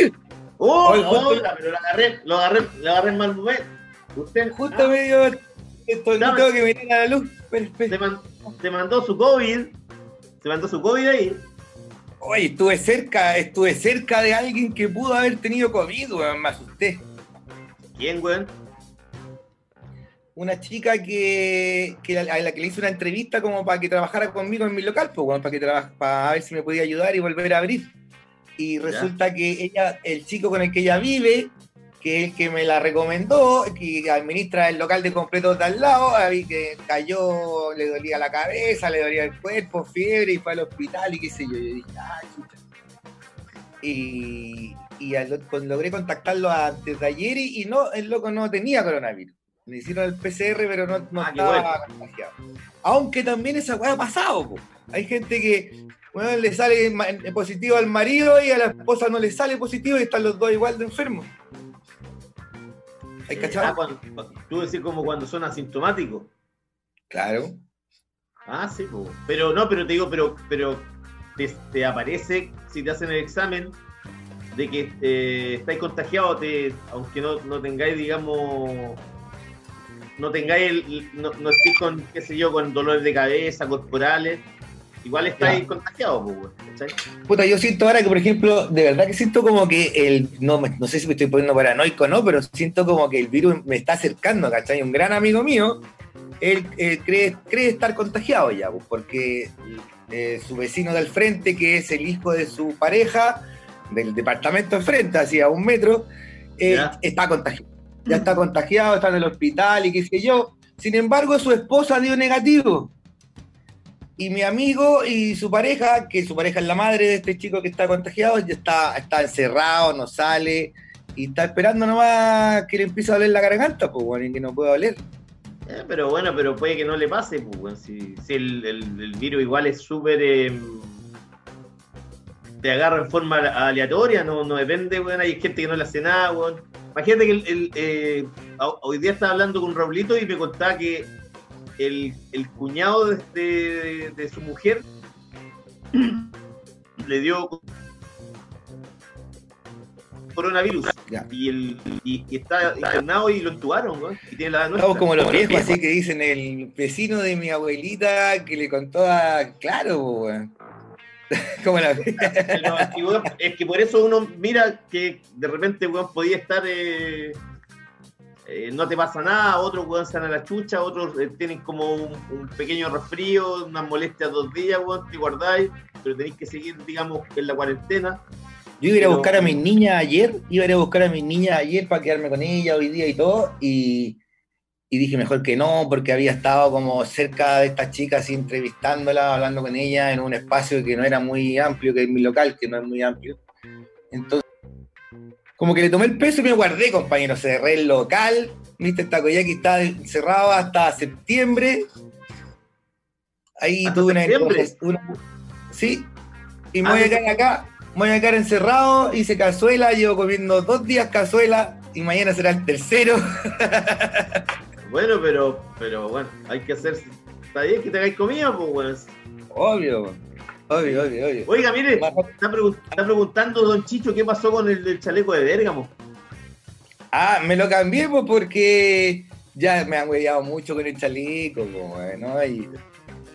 Oh, hola, pero lo agarré, lo agarré, lo agarré en mal momento. Usted Justo medio. Esto, no tengo que venir a la luz. Se, man- se mandó su COVID. Se mandó su COVID ahí. Oye, estuve cerca, estuve cerca de alguien que pudo haber tenido COVID, weón, me asusté. ¿Quién, weón? Una chica que, que a la que le hice una entrevista como para que trabajara conmigo en mi local, pues, weón, para, que traba- para ver si me podía ayudar y volver a abrir. Y resulta que ella, el chico con el que ella vive, que es el que me la recomendó, que administra el local de completo de al lado, ahí que cayó, le dolía la cabeza, le dolía el cuerpo, fiebre, y fue al hospital y qué sé yo. Yo dije, ay, chucha. Y, y al- con- logré contactarlo antes de ayer y, y no, el loco no tenía coronavirus. Le hicieron el PCR, pero no, no Ah, estaba contagiado. Aunque también esa weá ha pasado, po. Hay gente que bueno, le sale ma- positivo al marido y a la esposa no le sale positivo y están los dos igual de enfermos. ¿Hay Eh, cachado? ah, cuando- tú decís como cuando son asintomáticos. Claro. Ah, sí. Pero no, pero te digo, pero, pero te, te aparece si te hacen el examen de que eh, estáis contagiados, te, aunque no, no tengáis, digamos, no tengáis, el, no, no estéis con, qué sé yo, con dolores de cabeza, corporales, igual estáis Ya. contagiados, pues. Puta, yo siento ahora que, por ejemplo, de verdad que siento como que el. No, no sé si me estoy poniendo paranoico o no, pero siento como que el virus me está acercando, ¿cachai? Un gran amigo mío, él cree, cree estar contagiado ya, pues, porque eh, su vecino del frente, que es el hijo de su pareja, del departamento enfrente, así a un metro, eh, está contagiado. Ya está contagiado, está en el hospital y qué sé yo. Sin embargo, su esposa dio negativo. Y mi amigo y su pareja, que su pareja es la madre de este chico que está contagiado, ya está, está encerrado, no sale, y está esperando nomás que le empiece a doler la garganta, pues bueno, y que no pueda oler. Eh, pero bueno, pero puede que no le pase, pues, weón, si, si el, el- virus igual es súper... eh, te agarra en forma aleatoria, no, no depende, weón, hay gente que no le hace nada, weón. Imagínate que el, eh, ho- hoy día estaba hablando con Raulito y me contaba que el, el cuñado de, de- de su mujer le dio coronavirus Ya. y, el, y, y está internado y lo entubaron, y tiene la Estamos como los viejos, así que dicen el vecino de mi abuelita que le contó a. Claro, weón. como la. Pero es, que, weón, es que por eso uno mira que de repente, weón, podía estar. eh, eh, no te pasa nada, otros weón se a la chucha, otros eh, tienen como un, un pequeño resfrío, unas molestias dos días, weón, te guardáis, pero tenéis que seguir, digamos, en la cuarentena. Yo iba a buscar a mis niñas ayer, iba a ir a buscar a mis niñas ayer para quedarme con ellas hoy día y todo, y, y dije mejor que no, porque había estado como cerca de estas chicas entrevistándolas, hablando con ellas en un espacio que no era muy amplio, que es mi local, que no es muy amplio. Entonces, como que le tomé el peso y me guardé, compañero, cerré el local, viste, Takoyaki está cerrado hasta septiembre. Ahí ¿Hasta tuve una, septiembre? una- Sí, y me Ah, voy a quedar acá, me voy a quedar encerrado, hice cazuela, llevo comiendo dos días cazuela y mañana será el tercero. Bueno, pero, pero bueno, hay que hacer. Está bien que tengáis comida, pues, weón. Obvio, obvio, obvio, obvio. Oiga, mire, está, pregun- está preguntando Don Chicho qué pasó con el, del chaleco de Bérgamo. Ah, me lo cambié pues, porque ya me han hueveado mucho con el chaleco, pues, y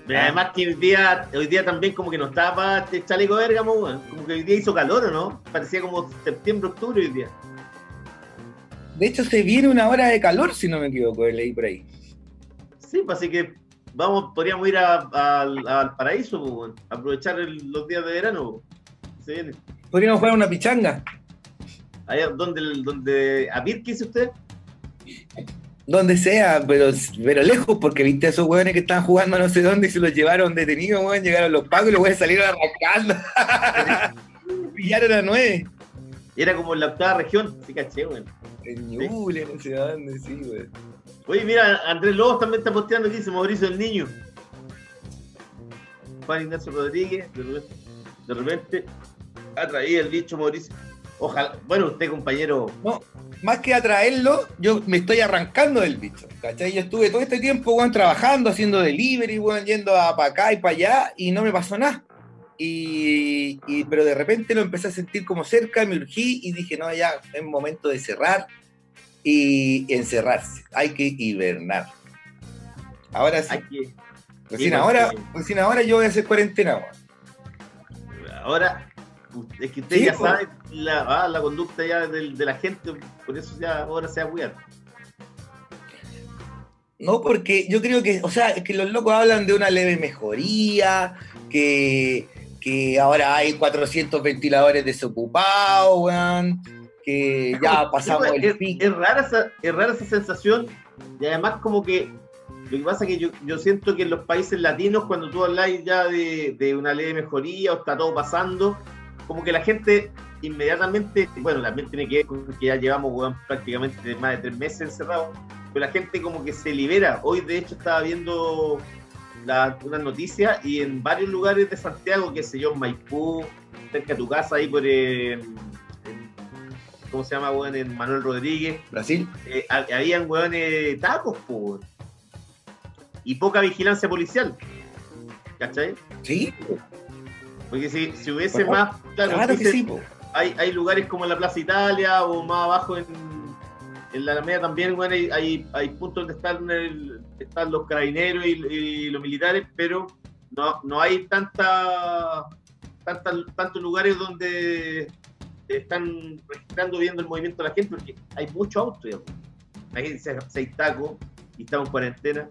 Pero Ah. Además que hoy día, hoy día también como que no estaba para el chaleco de Bérgamo. Como que hoy día hizo calor, ¿o no? Parecía como septiembre, octubre hoy día. de hecho se viene una hora de calor, si no me equivoco, leí por ahí. Sí, pues así que vamos, podríamos ir a- al- al paraíso, aprovechar el- los días de verano. Se viene. Podríamos jugar una pichanga. Allá donde, donde a Pir, ¿qué dice usted? Donde sea, pero, pero lejos, porque viste a esos hueones que estaban jugando a no sé dónde y se los llevaron detenidos, weón. Llegaron los pagos y los hueones salieron arrancando. Pillaron a nueve. Era como en la octava región, sí caché, weón. En Ñuble, no sé dónde, sí, weón. Oye, mira, Andrés Lobos también está posteando aquí, dice Mauricio el Niño. Juan Ignacio Rodríguez, de repente, de repente ha traído el bicho Mauricio. Ojalá, bueno, usted compañero, No, más que atraerlo, yo me estoy arrancando del bicho. ¿Cachai? Yo estuve todo este tiempo, weón, trabajando, haciendo delivery, weón, yendo para acá y para allá, y no me pasó nada. Y, y- pero de repente lo empecé a sentir como cerca, me urgí y dije, no, ya es momento de cerrar y encerrarse. Hay que hibernar. Ahora sí, que. recién ahora, recién ahora yo voy a hacer cuarentena. Ahora, es que usted Sí, ya sabe la, ah, la conducta ya del- de la gente, por eso ya ahora se va a cuidar. No, porque yo creo que, o sea, es que los locos hablan de una leve mejoría, que, que ahora hay 400 ventiladores desocupados, weón, que ya pasamos el es, pico. es rara esa, es rara esa sensación y además como que lo que pasa es que yo, yo siento que en los países latinos cuando tú hablas ya de, de una ley de mejoría o está todo pasando, como que la gente inmediatamente, bueno, también tiene que ver con que ya llevamos weón, prácticamente más de tres meses encerrados, pero la gente como que se libera. Hoy de hecho estaba viendo la, una noticia y en varios lugares de Santiago, qué sé yo, en Maipú, cerca de tu casa, ahí por... eh, en- ¿Cómo se llama, weón? En Manuel Rodríguez. Brasil. eh, ha- habían weones tacos, po, weón. Y poca vigilancia policial. ¿Cachai? Sí, Porque si, si hubiese Bueno, más. Claro, claro que sí, po. hay, hay lugares como la Plaza Italia o más abajo en, en la Alameda también, bueno, hay, hay, hay puntos donde están, el- están los carabineros y, los militares, pero no, no hay tanta, tanta, tantos lugares donde están registrando, viendo el movimiento de la gente, porque hay mucho auto. Imagínense, seis tacos y estamos en cuarentena.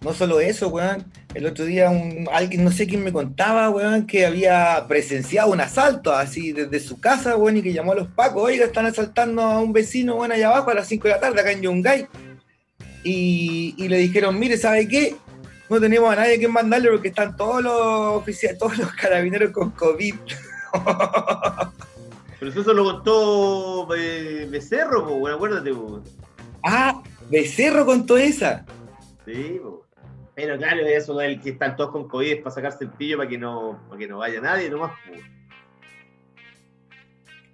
No solo eso, weón. El otro día un, alguien, no sé quién me contaba, weón, que había presenciado un asalto así desde su casa, weón, y que llamó a los pacos, oiga, están asaltando a un vecino, weón, allá abajo a las 5 de la tarde, acá en Yungay. Y, y le dijeron, mire, ¿sabe qué? No tenemos a nadie que mandarle porque están todos los oficiales, todos los carabineros con COVID. Pero eso lo contó eh, Becerro, po, bueno, acuérdate, po. ah, Becerro contó esa. Sí, po. Pero claro, eso del que están todos con COVID es para sacarse el pillo para que no, para que no vaya nadie nomás.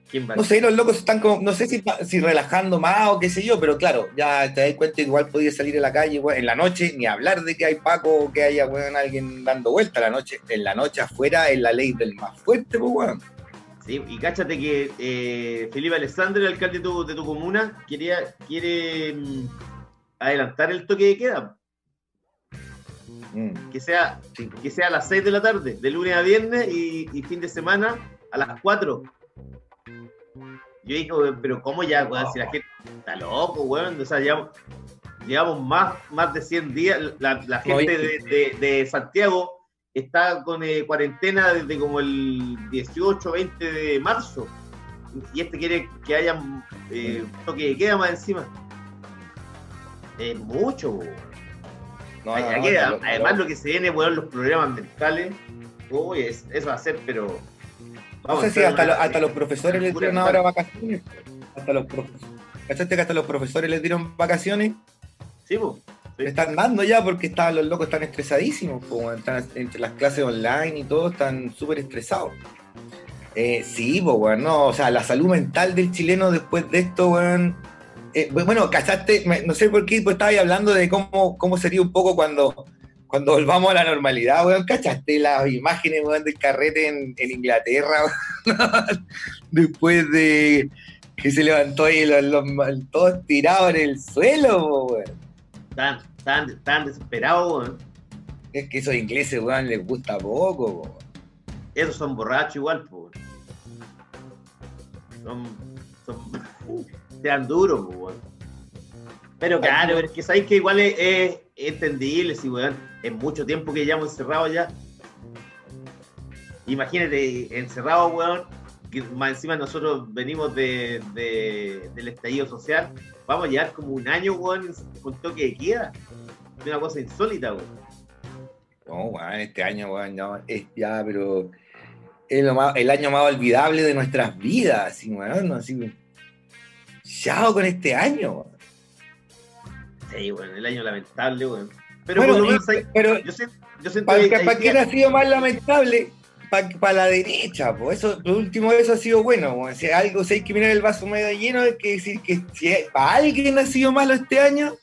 ¿Quién va? No sé, los locos están como, no sé si, si relajando más o qué sé yo, pero claro, ya te das cuenta, igual podías salir a la calle en la noche, ni hablar de que hay Paco o que haya weón, alguien dando vuelta la noche. En la noche afuera es la ley del más fuerte, pues, weón. Sí, y cáchate que eh, Felipe Alessandro, el alcalde de tu, de tu comuna, quería, quiere mm, adelantar el toque de queda, Mm, que sea, que sea a las 6 de la tarde, de lunes a viernes y, y fin de semana a las 4. Yo dije, pero ¿cómo ya, weón? Si la gente está loco, weón. O sea, llevamos, llevamos más, más de 100 días. La, la gente de, de- de Santiago está con eh, cuarentena desde como el 18, 20 de marzo. Y este quiere que haya eh, toque de queda más encima. Es mucho, weón. No, Hay- no, hay no, que- está loco, además, lo que se viene, weón, los problemas mentales. Uy, es- eso va a ser, pero. No vamos sé a si hasta, lo- hasta los profesores les dieron ahora vacaciones. Hasta los profesores. ¿Cachaste que hasta los profesores les dieron vacaciones? Sí, po. Sí. Le están dando ya porque estaban los locos están estresadísimos, po, están entre las clases online y todo, están súper estresados. Eh, sí, pues, weón, no, o sea, la salud mental del chileno después de esto, weón. Eh, bueno, cachaste, no sé por qué, pues estaba ahí hablando de cómo, cómo sería un poco cuando, cuando volvamos a la normalidad, weón. ¿Cachaste las imágenes, weón, del carrete en, en Inglaterra, weón? después de que se levantó ahí los, los- todos tirados en el suelo, weón. Están, están, están desesperados, weón. Es que esos ingleses, weón, les gusta poco, po. Esos son borrachos igual. Son. son sean duros, weón. Pero claro, pero es que sabéis que igual es, es entendible, si weón, es mucho tiempo que llevamos encerrados ya. Imagínate, encerrado, weón, que más encima nosotros venimos de, de- del estallido social, vamos a llevar como un año, weón, con toque de queda. Es una cosa insólita, weón. No, weón, este año, weón, no, es ya, pero es lo más- el año más olvidable de nuestras vidas, así, weón, así. Chao con este año. Sí, weón, el año lamentable, weón. Pero Bueno, por lo y- menos hay- pero yo siento, yo siento ¿para, que hay para quién ha sido más lamentable? Para la derecha, pues eso, lo último de eso ha sido bueno. weón. Si algo, si hay que mirar el vaso medio lleno, hay que decir que si para alguien ha sido malo este año,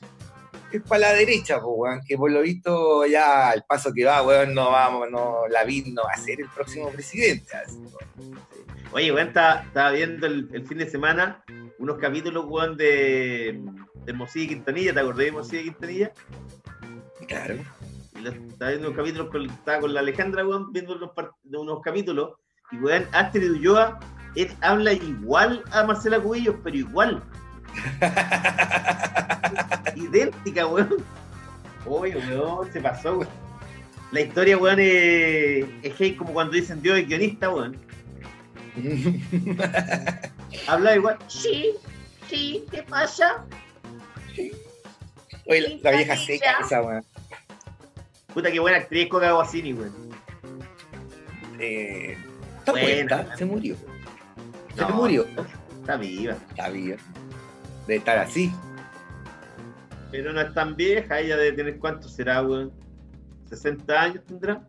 es para la derecha, pues, weón, que por lo visto ya al paso que va, weón, no vamos, no, Lavín no va a ser el próximo presidente. así. Oye, weón, estaba viendo el, el fin de semana unos capítulos, weón, de, de y Quintanilla. ¿Te acordás de y Quintanilla? Claro. Y lo- estaba viendo unos capítulos con, estaba con la Alejandra, weón, viendo unos, unos capítulos. Y, weón, Astrid Ulloa él habla igual a Marcela Cubillos, pero igual. idéntica, weón. Oye, weón, se pasó, weón. La historia, weón, es, es como cuando dicen Dios es guionista, weón. Habla igual. Sí, sí, ¿qué pasa? Oye, la, la vieja seca esa, weón. Puta, qué buena actriz Coca Guasini, weón. Eh, está Buena. se murió. Se No, murió. Está viva. Está bien. De estar así. Pero no es tan vieja, ella debe tener cuánto será, weón. 60 años tendrá.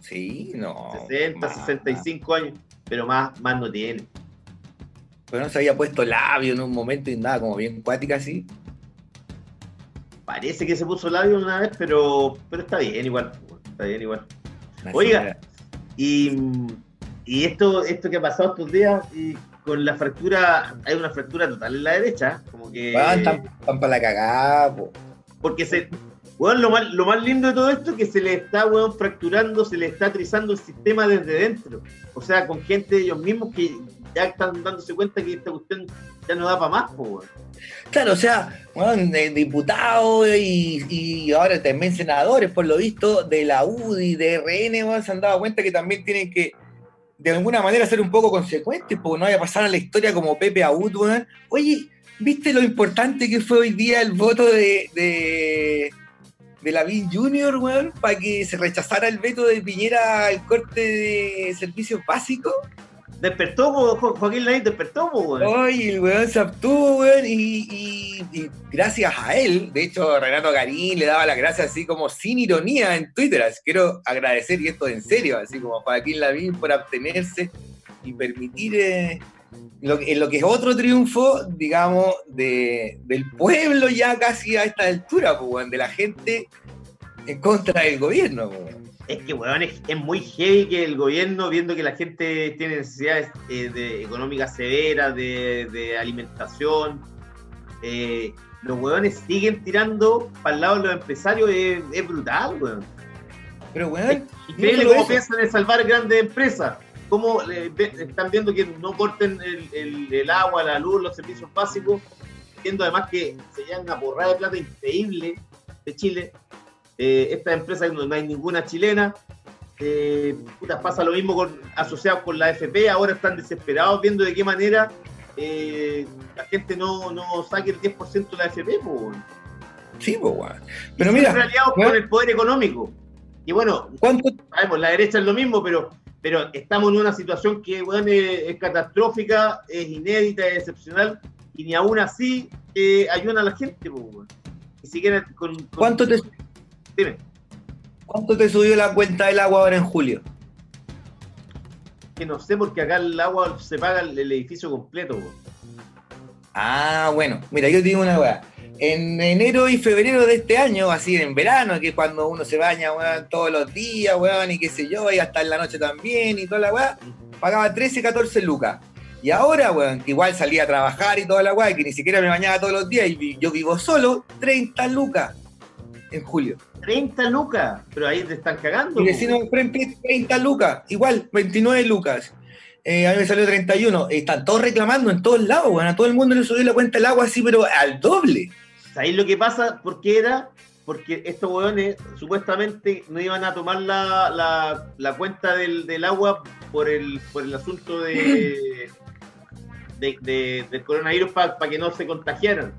Sí, no. 60, más. 65 años. Pero más, más no tiene. Pero no se había puesto labio en un momento y nada, como bien cuática así. Parece que se puso labio una vez, pero, pero está bien igual. Está bien igual. Oiga. Y, y esto, esto que ha pasado estos días, y con la fractura, hay una fractura total en la derecha. Como que. Tan, tan para la cagada, po. Porque se. Weón, lo más, lo más lindo de todo esto es que se le está, weón, fracturando, se le está trizando el sistema desde dentro. O sea, con gente de ellos mismos que ya están dándose cuenta que esta cuestión ya no da para más, po, weón. Claro, o sea, de diputados y, y ahora también senadores, por lo visto, de la UDI, de RN, weón, se han dado cuenta que también tienen que, de alguna manera, ser un poco consecuentes, porque no vaya a pasar a la historia como Pepe Aud, weón. Oye, ¿viste lo importante que fue hoy día el voto de, de Lavín Junior, weón, para que se rechazara el veto de Piñera al corte de servicios básicos? Despertó, Jo- Joaquín Lavín despertó, weón. Oye, el weón se obtuvo, weón, y, y- y gracias a él, de hecho, Renato Garín le daba las gracias así como sin ironía en Twitter. Así, quiero agradecer, y esto en serio, así como a Joaquín Lavín por abstenerse y permitir eh, lo, en lo que es otro triunfo, digamos, de, del pueblo ya casi a esta altura, pues, de la gente en contra del gobierno, pues. Es que, weón, es, es muy heavy que el gobierno, viendo que la gente tiene necesidades eh, de, económicas severas, de, de alimentación, eh, los weones siguen tirando para el lado de los empresarios, es, es brutal, weón. Pero, weón, Increíble cómo piensan en salvar grandes empresas. Cómo eh, están viendo que no corten el, el- el agua, la luz, los servicios básicos. Viendo además que se llevan una porrada de plata increíble de Chile. Eh, estas empresas no, hay ninguna chilena. Eh, puta, pasa lo mismo con, asociado con la FP. Ahora están desesperados viendo de qué manera eh, la gente no, no saque el 10% de la FP. weón. sí, pues. Y Pero siempre mira, aliados con el poder económico. Y bueno, ¿cuánto, sabemos, la derecha es lo mismo, pero, pero estamos en una situación que es, es catastrófica, es inédita, es excepcional, y ni aún así eh, ayudan a la gente, pues. Ni siquiera con, con- ¿Cuánto te, Dime. ¿Cuánto te subió la cuenta del agua ahora en julio? Que no sé, porque acá el agua se paga el, el edificio completo. Ah, bueno, mira, yo digo una weá. En enero y febrero de este año, así en verano, que es cuando uno se baña, weón, todos los días, weón, y qué sé yo, y hasta en la noche también, y toda la weá, pagaba 13, 14 lucas. Y ahora, weón, que igual salía a trabajar y toda la weá, que ni siquiera me bañaba todos los días, y yo vivo solo, 30 lucas en julio. 30 lucas, pero ahí te están cagando. Po, vecino enfrente, 30 lucas, igual, 29 lucas. eh, a mí me salió 31. Están todos reclamando en todos lados, weón. A todo el mundo le subió la cuenta del agua así, pero al doble. ¿Sabéis lo que pasa? ¿Por qué era? Porque estos weones supuestamente no iban a tomar la, la, la cuenta del, del agua por el, por el asunto de, de- de- del coronavirus para que no se contagiaran.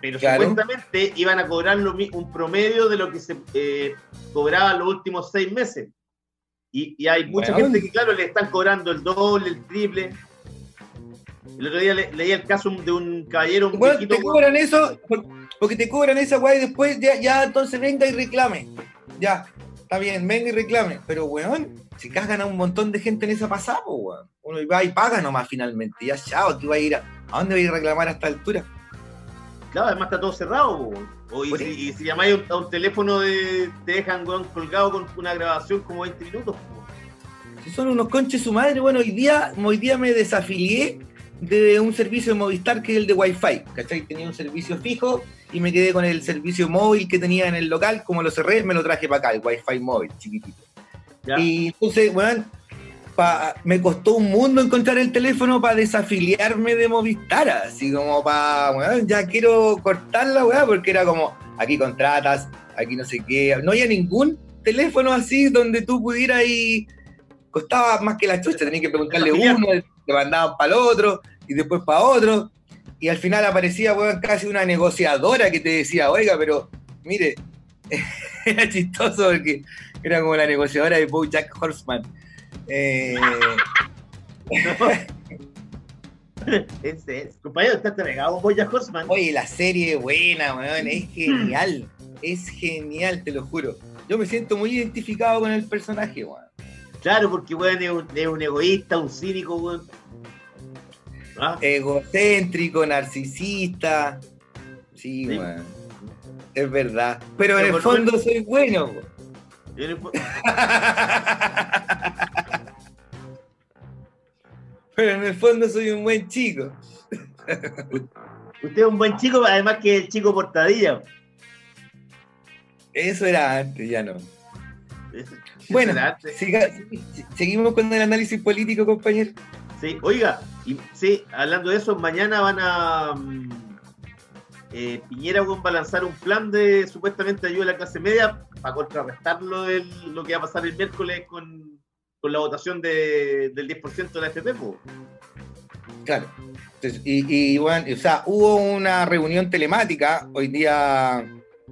Pero Claro. supuestamente iban a cobrar lo un promedio de lo que se eh, cobraba los últimos seis meses. Y, y hay mucha gente que, claro, le están cobrando el doble, el triple. El otro día le- leía el caso de un caballero, un Bueno, viejito, te cobran eso, por- porque te cobran esa weá y después ya, ya entonces venga y reclame. Ya, está bien, venga y reclame. Pero weón, si cagan a un montón de gente en esa pasada, weón. Uno va y paga nomás finalmente. Ya chao, aquí va a ir a. ¿A dónde va a ir a reclamar a esta altura? Claro, además está todo cerrado. weón. O y, si, y si llamáis a un, a un teléfono, de, te dejan weón, colgado con una grabación como 20 minutos. po. Si son unos conches su madre, bueno, hoy día, hoy día me desafilié de un servicio de Movistar que es el de Wi-Fi, ¿cachai? Tenía un servicio fijo y me quedé con el servicio móvil que tenía en el local, como lo cerré, me lo traje para acá, el Wi-Fi móvil, chiquitito. ¿ya? Y entonces, weón, pa- me costó un mundo encontrar el teléfono para desafiliarme de Movistar, así como para, weón, ya quiero cortarla, weón, porque era como, aquí contratas, aquí no sé qué, no había ningún teléfono así donde tú pudieras y costaba más que la chucha, tenías que preguntarle uno, te mandaban para el otro, y después para otro, y al final aparecía, weón, casi una negociadora que te decía, oiga, pero mire, era chistoso porque era como la negociadora de Jack Horseman. Eh, Ese es. Compañero, estás pegado con Boya Horseman. oye, la serie es buena, weón, es genial. Es genial, te lo juro. Yo me siento muy identificado con el personaje, weón. Claro, porque weón es un, es un egoísta, un cínico, weón. ¿Ah? Egocéntrico, narcisista. Sí, Sí. weón. Es verdad. Pero en el fondo soy bueno, weón. El Pero en el fondo soy un buen chico. Usted es un buen chico, además que el chico portadilla. Eso era antes, ya no. Bueno, siga- seguimos con el análisis político, compañero. Sí, oiga, y, sí, hablando de eso, mañana van a. mm, eh, Piñera va a lanzar un plan de supuestamente ayuda a la clase media para contrarrestar lo, del- lo que va a pasar el miércoles con, con la votación de- del 10% de la FP. po. Claro. Entonces, y, y, bueno, o sea, hubo una reunión telemática hoy día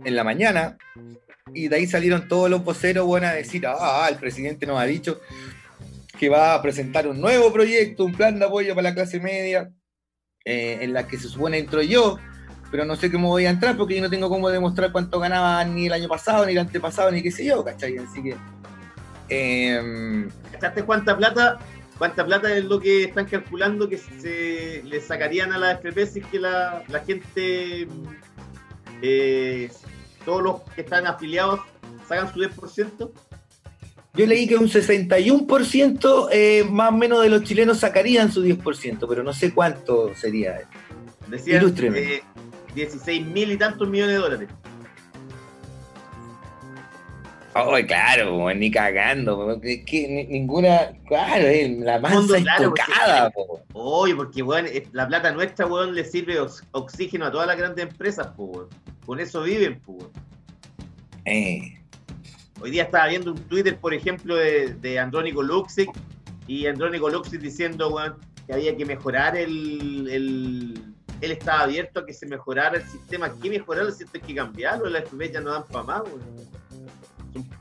en la mañana y de ahí salieron todos los voceros bueno, a decir, ah, el presidente nos ha dicho que va a presentar un nuevo proyecto, un plan de apoyo para la clase media, eh, en la que se supone entro yo, pero no sé cómo voy a entrar porque yo no tengo cómo demostrar cuánto ganaba ni el año pasado, ni el antepasado, ni qué sé yo, ¿cachai? Así que... em, ¿Cachaste cuánta plata? ¿Cuánta plata es lo que están calculando que se le sacarían a la FP si es que la, la gente, eh, todos los que están afiliados, sacan su 10%? Yo leí que un 61% eh, más o menos de los chilenos sacarían su 10%, pero no sé cuánto sería. Decían Ilústreme. eh, 16 mil y tantos millones de dólares. Oh, claro, po, ni cagando, po, que, que ni- ninguna, claro, eh, la claro, estocada, porque- po. Oye, porque weón, es- la plata nuestra, weón, le sirve ox- oxígeno a todas las grandes empresas, po. Con eso viven. Eh, Hoy día estaba viendo un Twitter, por ejemplo, de, de Andrónico Luxic y Andrónico Luxic diciendo, weón, que había que mejorar el, el- Él estaba abierto a que se mejorara el sistema. ¿Qué mejorar? Si esto hay que cambiarlo, las ya no dan para más, weón.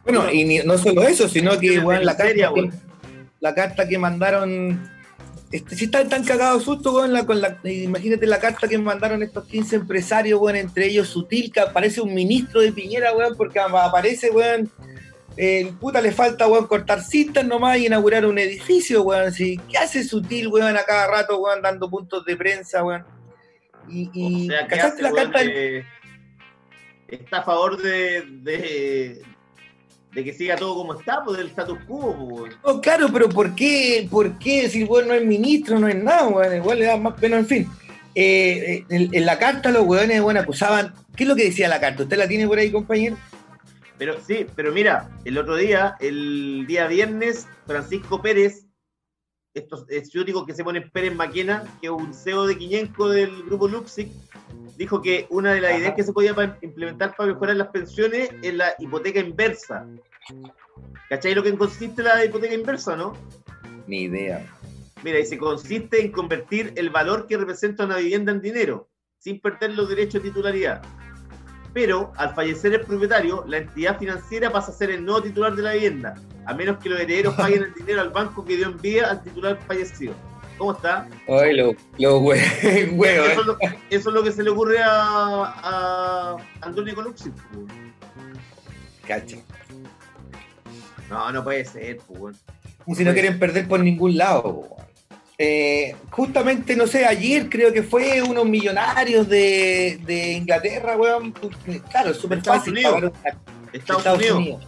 Bueno, y ni- no solo eso, sino que weón, la, carta que, weón. la carta que mandaron, este, si están tan cagados susto, weón, la, con la, imagínate la carta que mandaron estos 15 empresarios, weón, entre ellos Sutil, que aparece un ministro de Piñera, weón, porque aparece, weón, el puta le falta, weón, cortar cintas nomás y inaugurar un edificio, weón, si, ¿qué hace Sutil, weón, a cada rato, weón, dando puntos de prensa, weón? Y, y O sea, ¿qué ¿cachaste hace, la weón? carta? Está a favor de, de, de que siga todo como está, pues del status quo, pues. No, claro, pero ¿por qué? ¿Por qué? Si weón no es ministro, no es nada, weón, igual le da más pena, en fin. Eh, eh, en, en la carta los weones, bueno, acusaban. ¿Qué es lo que decía la carta? ¿Usted la tiene por ahí, compañero? Pero sí, pero mira, el otro día, el día viernes, Francisco Pérez estos ciúticos que se ponen Pérez Maquena, que es un CEO de Quiñenco del grupo Luxic, dijo que una de las ideas que se podía implementar para mejorar las pensiones es la hipoteca inversa. ¿Cachai lo que consiste la hipoteca inversa, no? Ni idea. Mira, y se consiste en convertir el valor que representa una vivienda en dinero, sin perder los derechos de titularidad. Pero al fallecer el propietario, la entidad financiera pasa a ser el nuevo titular de la vivienda, a menos que los herederos paguen el dinero al banco que dio en vida al titular fallecido. ¿Cómo está? Ay, lo, lo eso, es lo, eso, es lo, que se le ocurre a, a Antonio Coluxi. Cacha. No, no puede ser, pues. Si no quieren perder por ningún lado, eh, justamente, no sé, ayer creo que fue unos millonarios de, de Inglaterra, weón. Claro, es súper fácil pagar una, Estados, Estados Unidos. Unidos.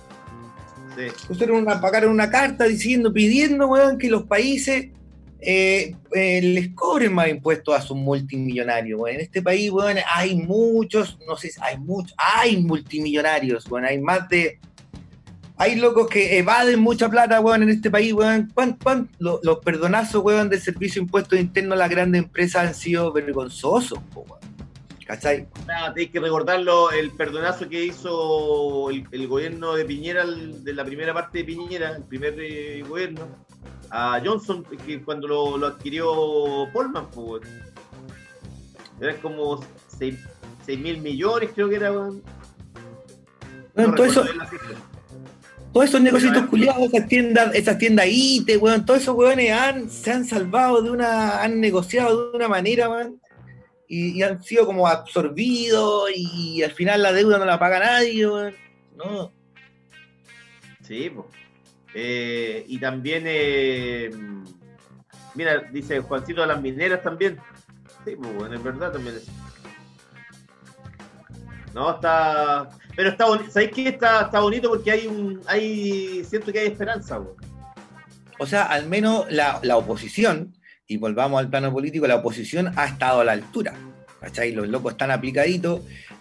Sí. Pusieron una, pagaron una carta diciendo, pidiendo, weón, que los países eh, eh, les cobren más impuestos a sus multimillonarios. En este país, bueno, hay muchos, no sé, hay muchos, hay multimillonarios, bueno, hay más de... Hay locos que evaden mucha plata, weón, en este país, weón. los, perdonazos, weón, del servicio de impuestos internos a las grandes empresas han sido vergonzosos, weón. Que recordarlo, el perdonazo que hizo el, gobierno de Piñera, de la primera parte de Piñera, el primer eh, gobierno, a Johnson que cuando lo, adquirió Polman, pues, era como 6 mil millones, creo que era. Bueno, todo eso, todos esos negocios culiados, esas tiendas, esas tiendas IT, weón, todos esos weones han, se han salvado de una, han negociado de una manera, weón, y, han sido como absorbidos y al final la deuda no la paga nadie, weón. No. Sí, pues. Eh, y también, eh, mira, dice Juancito de las mineras también. Sí, pues bueno, es verdad también. No, está. Pero está bonito. ¿Sabéis qué? Está, está bonito porque hay un. hay Siento que hay esperanza, O sea, al menos la, oposición, y volvamos al plano político, la oposición ha estado a la altura. ¿Cachai? Los locos están aplicaditos.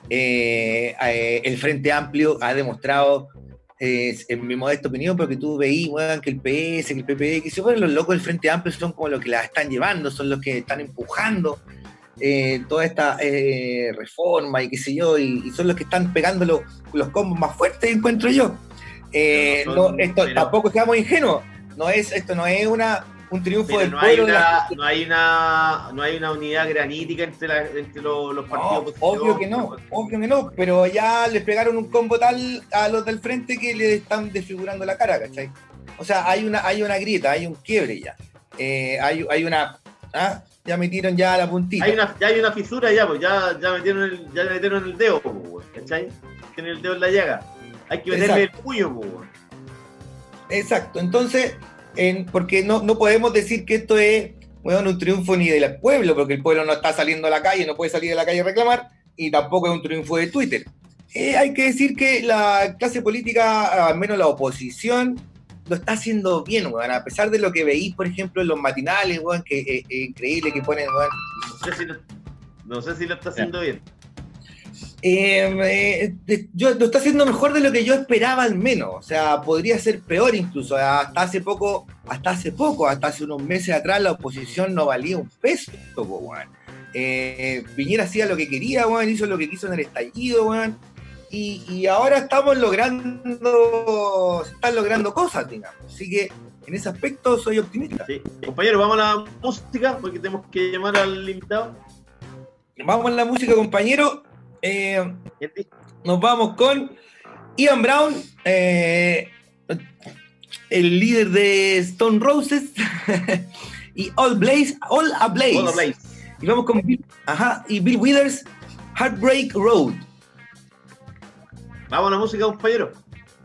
Eh, el Frente Amplio ha demostrado en mi modesta opinión, porque tú veís, que el PS, que el PPD, que se bueno, los locos del Frente Amplio son como los que la están llevando, son los que están empujando eh, toda esta eh, reforma y qué sé yo, y, son los que están pegando los, los combos más fuertes, encuentro yo. Eh, no, esto tampoco seamos ingenuos, no es, esto no es una un triunfo del no pueblo. Hay una, no, hay una, no hay una unidad granítica entre, entre los, partidos. obvio que no, obvio que no, pero ya les pegaron un combo tal a los del frente que le están desfigurando la cara, ¿cachai? O sea, hay una, hay una grieta, hay un quiebre ya. Eh, hay, hay una. ¿ah? Ya metieron ya la puntita. Hay una, ya hay una fisura ya, pues ya, ya, metieron, el, ya metieron el dedo, pues, ¿cachai? Tienen el dedo en la llaga. Hay que meterle el puño, pues. Exacto, entonces porque no, no podemos decir que esto es bueno, un triunfo ni del pueblo, porque el pueblo no está saliendo a la calle, no puede salir a la calle a reclamar, y tampoco es un triunfo de Twitter. Eh, hay que decir que la clase política, al menos la oposición, lo está haciendo bien, a pesar de lo que veís, por ejemplo, en los matinales, que es eh, eh, increíble que ponen, No sé si lo, no sé si lo está haciendo bien. Eh, eh, yo, lo está haciendo mejor de lo que yo esperaba al menos. O sea, podría ser peor incluso. Hasta hace poco, hasta hace poco, hasta hace unos meses atrás, la oposición no valía un peso, eh, Piñera hacía lo que quería, hizo lo que quiso en el estallido, Y, ahora estamos logrando, se están logrando cosas, digamos. Así que en ese aspecto soy optimista. Compañero, vamos a la música porque tenemos que llamar al invitado. Vamos a la música, compañero. Eh, nos vamos con Ian Brown, eh, el líder de Stone Roses, y All Blaze, All Ablaze. Y vamos con Bill, ajá, y Bill Withers, Heartbreak Road. Vamos a la música, compañero.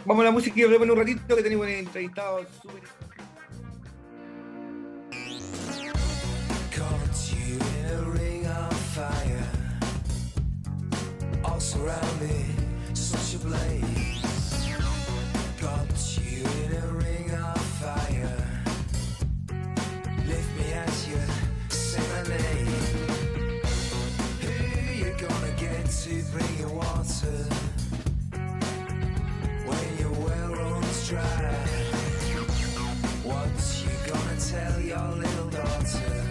Vamos a la música y volvemos en un ratito que tenemos un entrevistado súper. Around me, such a blaze. Got you in a ring of fire. Lift me as you say my name. Who you gonna get to bring your water? When your well runs dry. What you gonna tell your Ya.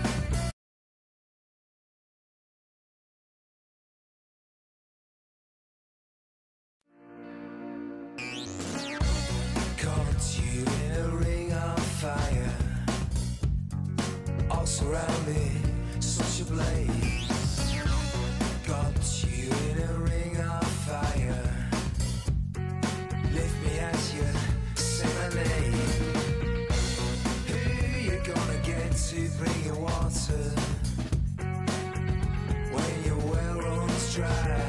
around me, such a blaze. Got you in a ring of fire. Lift me as you, say my name. Who you gonna get to bring you water? When your well runs dry,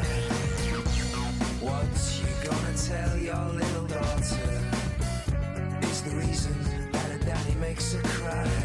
what you gonna tell your little daughter? Is the reason that her daddy makes her cry.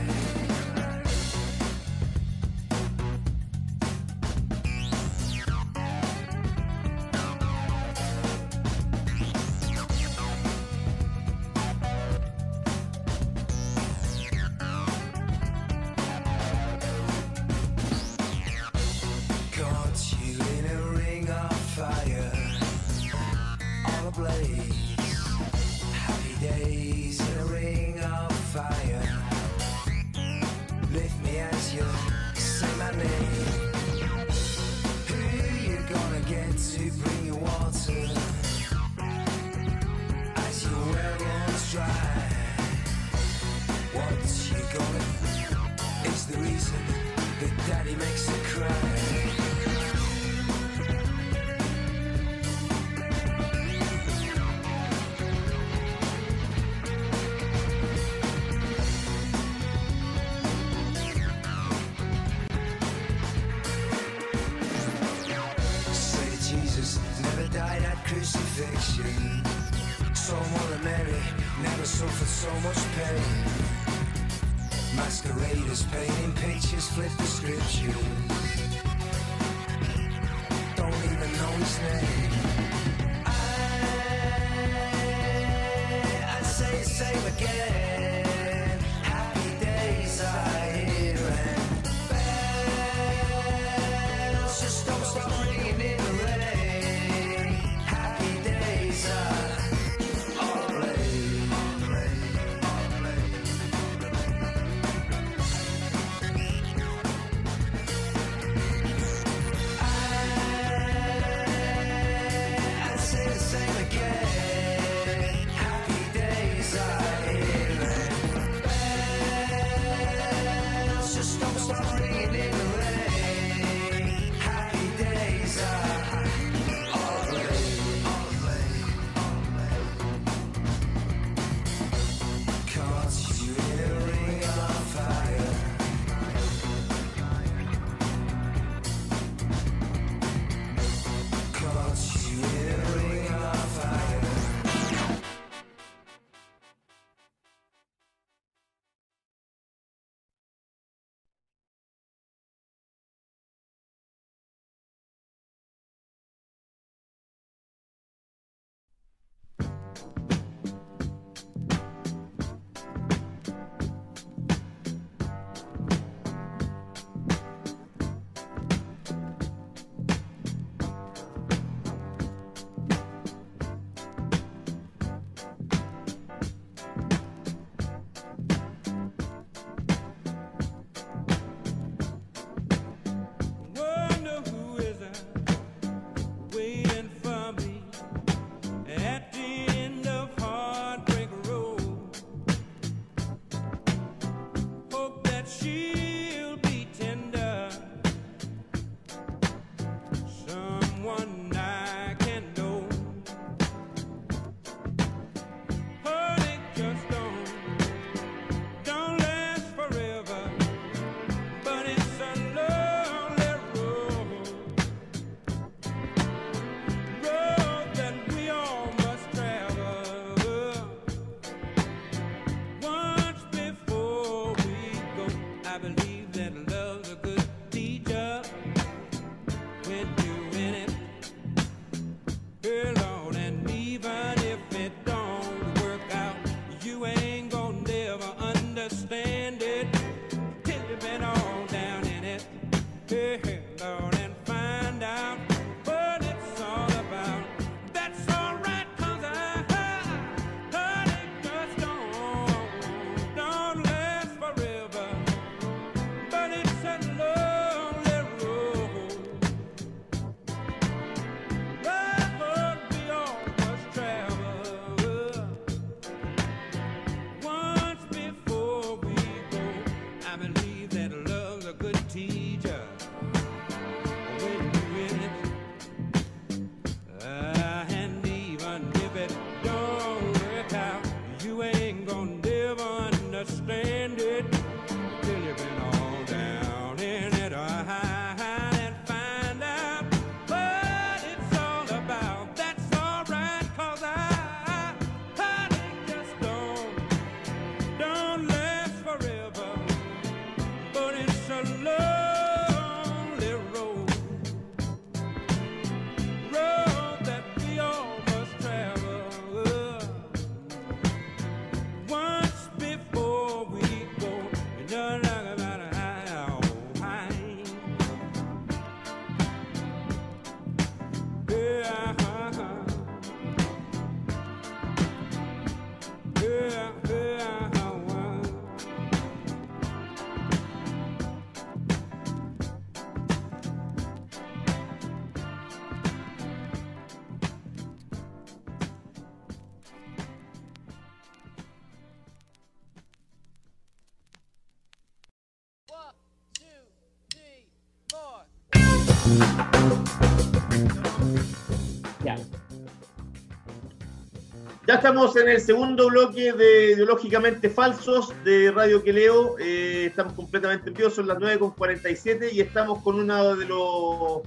Estamos en el segundo bloque de Ideológicamente Falsos de Radio Que Leo. Eh, estamos completamente en vivo, son las 9.47 y estamos con uno de los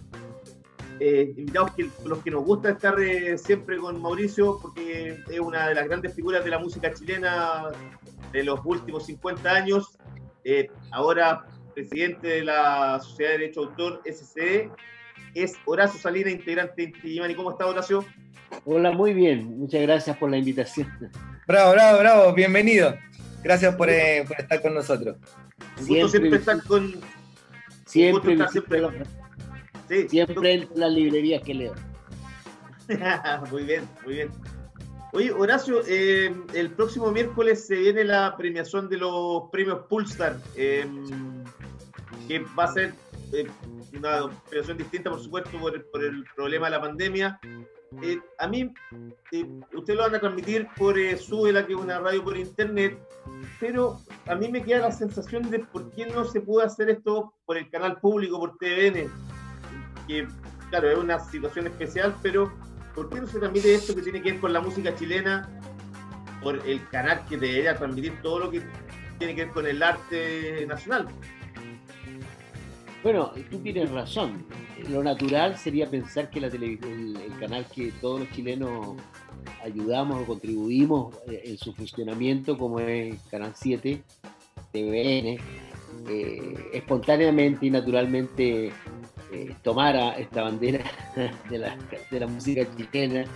eh, invitados que los que nos gusta estar eh, siempre con Mauricio, porque es una de las grandes figuras de la música chilena de los últimos 50 años. Eh, ahora presidente de la Sociedad de Derecho de Autor, SCE. Es Horacio Salinas, integrante de Inti Illimani. ¿Cómo está, Horacio? Hola, muy bien. Muchas gracias por la invitación. Bravo, bravo, bravo, bienvenido. Gracias por, eh, por estar con nosotros. Un gusto siempre estar con. Siempre, estar siempre- siempre, Sí, siempre en las librerías que leo. muy bien, muy bien. Oye, Horacio, eh, el próximo miércoles se viene la premiación de los premios Pulsar, eh, que va a ser eh, una premiación distinta, por supuesto, por el problema de la pandemia. Eh, a mí, eh, ustedes lo van a transmitir por eh, que es una radio por internet, pero a mí me queda la sensación de por qué no se puede hacer esto por el canal público, por TVN, que claro, es una situación especial, pero ¿por qué no se transmite esto que tiene que ver con la música chilena por el canal que debería transmitir todo lo que tiene que ver con el arte nacional? Bueno, tú tienes razón. Lo natural sería pensar que el, canal que todos los chilenos ayudamos o contribuimos eh, en su funcionamiento, como es Canal 7, TVN, eh, espontáneamente y naturalmente eh, tomara esta bandera de la, música chilena, eh,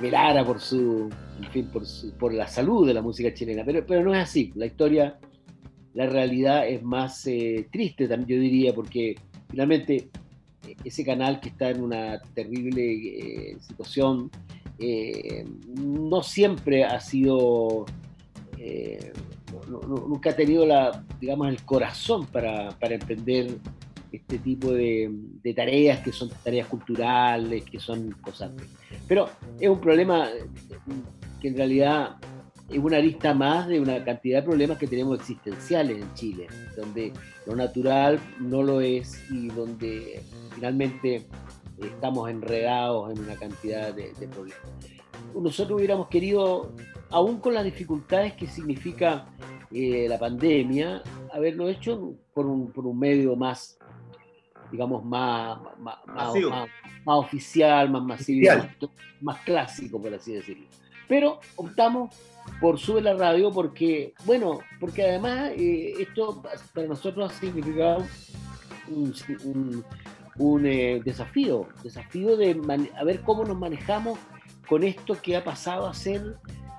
velara por su, en fin, por, la salud de la música chilena. Pero, pero no es así. La historia la realidad es más triste yo diría, porque finalmente eh, ese canal que está en una terrible eh, situación eh, no siempre ha sido, nunca ha tenido la, digamos, el corazón para, para emprender este tipo de, de tareas que son tareas culturales, que son cosas. Pero es un problema que en realidad es una lista más de una cantidad de problemas que tenemos existenciales en Chile, donde lo natural no lo es y donde finalmente estamos enredados en una cantidad de, de problemas. Nosotros hubiéramos querido, aún con las dificultades que significa eh, la pandemia, haberlo hecho por un, por un medio más, digamos, más, más, oficial, más masivo, más clásico, por así decirlo. Pero optamos por Sube la Radio porque, bueno, porque además eh, esto para nosotros ha significado un, eh, desafío, desafío de a ver cómo nos manejamos con esto que ha pasado a ser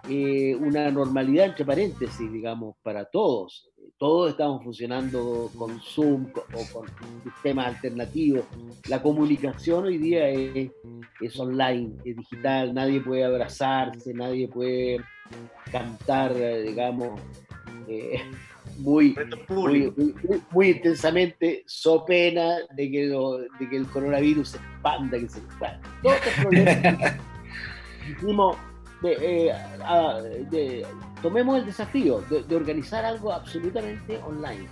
eh, una normalidad, entre paréntesis, digamos, para todos. Todos estamos funcionando con Zoom o con sistemas alternativos. La comunicación hoy día es, es online, es digital, nadie puede abrazarse, nadie puede cantar, digamos, eh, muy, muy, muy- muy intensamente, so pena de que, lo- de que el coronavirus se expanda, que se bueno, todos estos problemas. eh, tomemos el desafío de, organizar algo absolutamente online.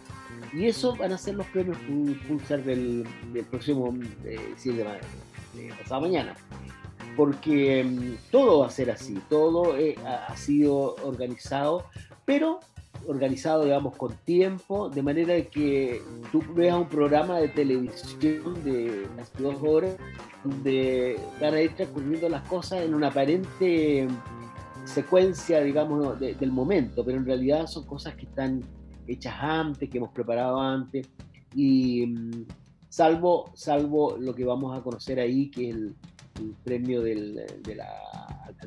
Y eso van a ser los premios Pul- Pulsar del, próximo eh, 7 de, ma- de pasado mañana. Porque mm, todo va a ser así, todo eh, ha sido organizado, pero organizado, digamos, con tiempo, de manera que tú veas un programa de televisión de las dos horas, donde van a ir transcurriendo las cosas en una aparente secuencia, digamos, de- del momento, pero en realidad son cosas que están hechas antes, que hemos preparado antes, y mm, salvo, salvo lo que vamos a conocer ahí, que es el, premio del- de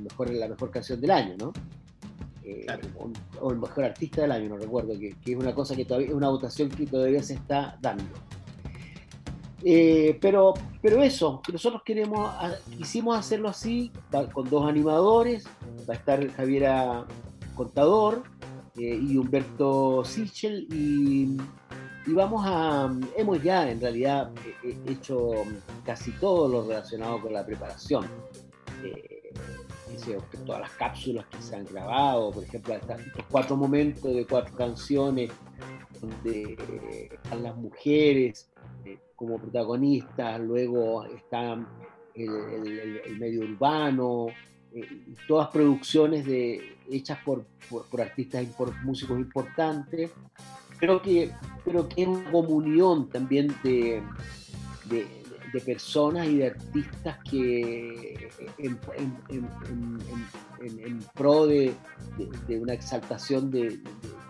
mejor, la mejor canción del año, ¿no? Eh, Claro. o, o el mejor artista del año, no recuerdo, que, que es una cosa que todavía, es una votación que todavía se está dando. Eh, pero, pero eso, nosotros queremos, quisimos hacerlo así, con dos animadores, va a estar Javiera Contador eh, y Humberto Sichel y, y vamos a, hemos ya en realidad hecho casi todo lo relacionado con la preparación. Eh, todas las cápsulas que se han grabado, por ejemplo, estos cuatro momentos de cuatro canciones donde eh, están las mujeres como protagonistas, luego está el, el- medio urbano, eh, todas producciones hechas por, por- por artistas, por músicos importantes, pero que, pero que es una comunión también de- de personas y de artistas que en, pro de, de- de una exaltación de, de-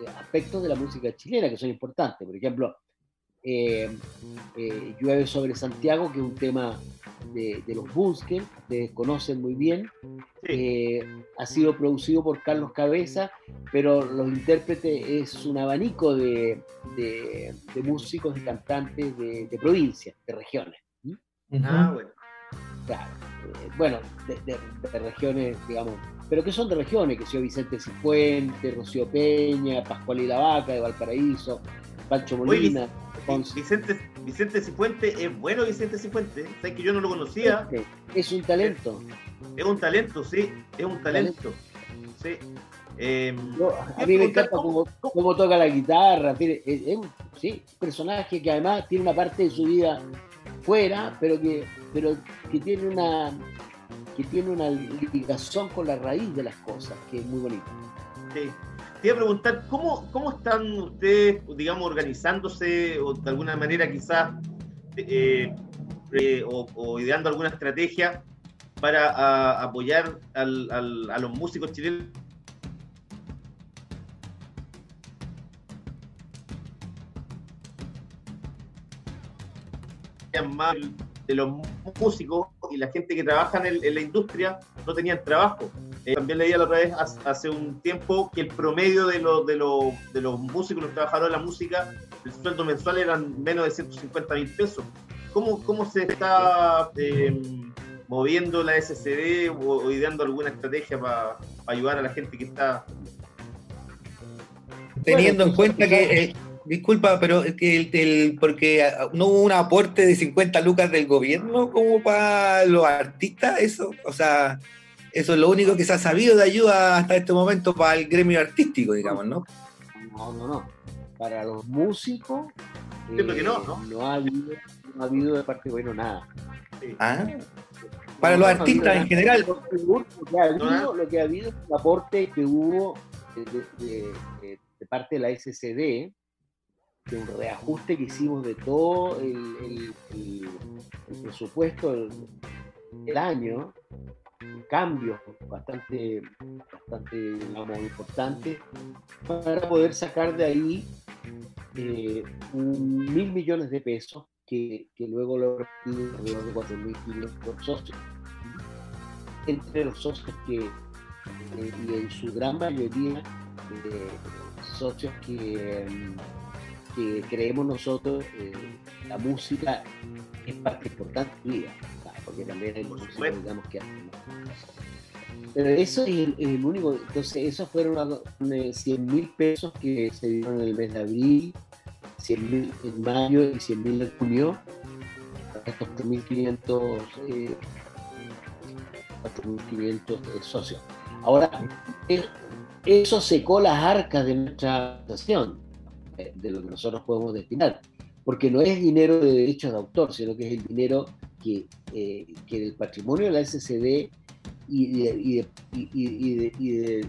de aspectos de la música chilena que son importantes. Por ejemplo, eh, eh, Llueve sobre Santiago, que es un tema de, de los Bunsker, que conocen muy bien. Eh, ha sido producido por Carlos Cabeza, pero los intérpretes es un abanico de, de- de músicos y cantantes de, de provincias, de regiones. Ah, bueno. Claro. Eh, bueno, de, de- de regiones, digamos, pero que son de regiones, que sea Vicente Cifuentes, Rocío Peña, Pascual y la Vaca de Valparaíso, Pancho Molina. Vicente, Vicente Cifuente es bueno Vicente Cifuente. Sabes que yo no lo conocía. Este, Es un talento. Es un talento, sí. Es un talento. Sí. Yo- a mí me encanta cómo, cómo toca la guitarra. tiene- es, sí, un personaje que además tiene una parte de su vida fuera, pero que, pero que tiene una que tiene una ligación con la raíz de las cosas, que es muy bonito. Sí. Te iba a preguntar, ¿cómo, ¿cómo están ustedes, digamos, organizándose o de alguna manera quizás eh, o, ideando alguna estrategia para apoyar al- al- a los músicos chilenos? Más de los músicos y la gente que trabaja en, el- en la industria no tenían trabajo. Eh, también leía la otra vez hace, un tiempo que el promedio de los, de los, de los músicos, los trabajadores de la música, el sueldo mensual eran menos de 150 mil pesos. ¿Cómo, ¿Cómo se está eh, moviendo la SCD o, ideando alguna estrategia para ayudar a la gente que está... Teniendo en cuenta que, eh, disculpa, pero es que el, el- porque ah, no hubo un aporte de 50 lucas del gobierno como para los artistas, eso, o sea, eso es lo único que se ha sabido de ayuda hasta este momento para el gremio artístico, digamos, ¿no? No, no, no. Para los músicos, eh, Siento que no, ¿no? ha habido, no ha habido de parte bueno nada. Ah, Para los No, no artistas en general. Lo que, que ha habido, No, lo que ha habido es un aporte que hubo de, de- de- de- de parte de la SCD, de un reajuste que hicimos de todo el, el- el- el presupuesto del, año, cambios bastante, bastante digamos, importantes, para poder sacar de ahí eh, un mil millones de pesos que, que luego lo repartimos alrededor de cuatro mil kilos por socio. Entre los socios que, eh, y en su gran mayoría, eh, socios que, que creemos nosotros, eh, la música es parte importante de vida, ¿sabes? porque también hay supuesto. digamos, que hacen pero eso es el, el único, entonces esos fueron 100 mil pesos que se dieron en el mes de abril, 100 mil en mayo y 100 mil en junio, estos 4.500 eh, 4.500 eh, socios. Ahora, eh, eso secó las arcas de nuestra asociación, eh, de lo que nosotros podemos destinar, porque no es dinero de derechos de autor, sino que es el dinero que, eh, que del patrimonio de la SCD y de, y de, y de, y de-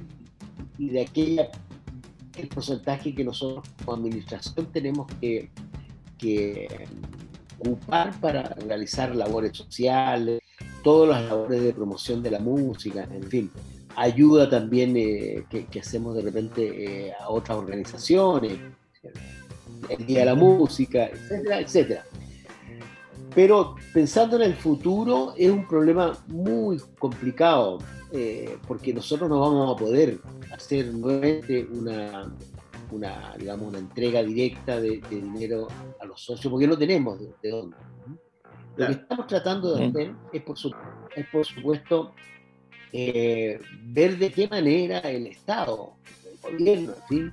y de aquella el porcentaje que nosotros como administración tenemos que, que ocupar para realizar labores sociales, todas las labores de promoción de la música, en fin, ayuda también eh, que, que hacemos de repente eh, a otras organizaciones, el Día de la Música, etcétera, etcétera. Pero pensando en el futuro es un problema muy complicado, eh, porque nosotros no vamos a poder hacer nuevamente una, una, digamos, una entrega directa de, de dinero a los socios, porque no tenemos de, de dónde. Lo que estamos tratando de hacer es, por, su- es por supuesto, eh, ver de qué manera el Estado, el gobierno, en fin,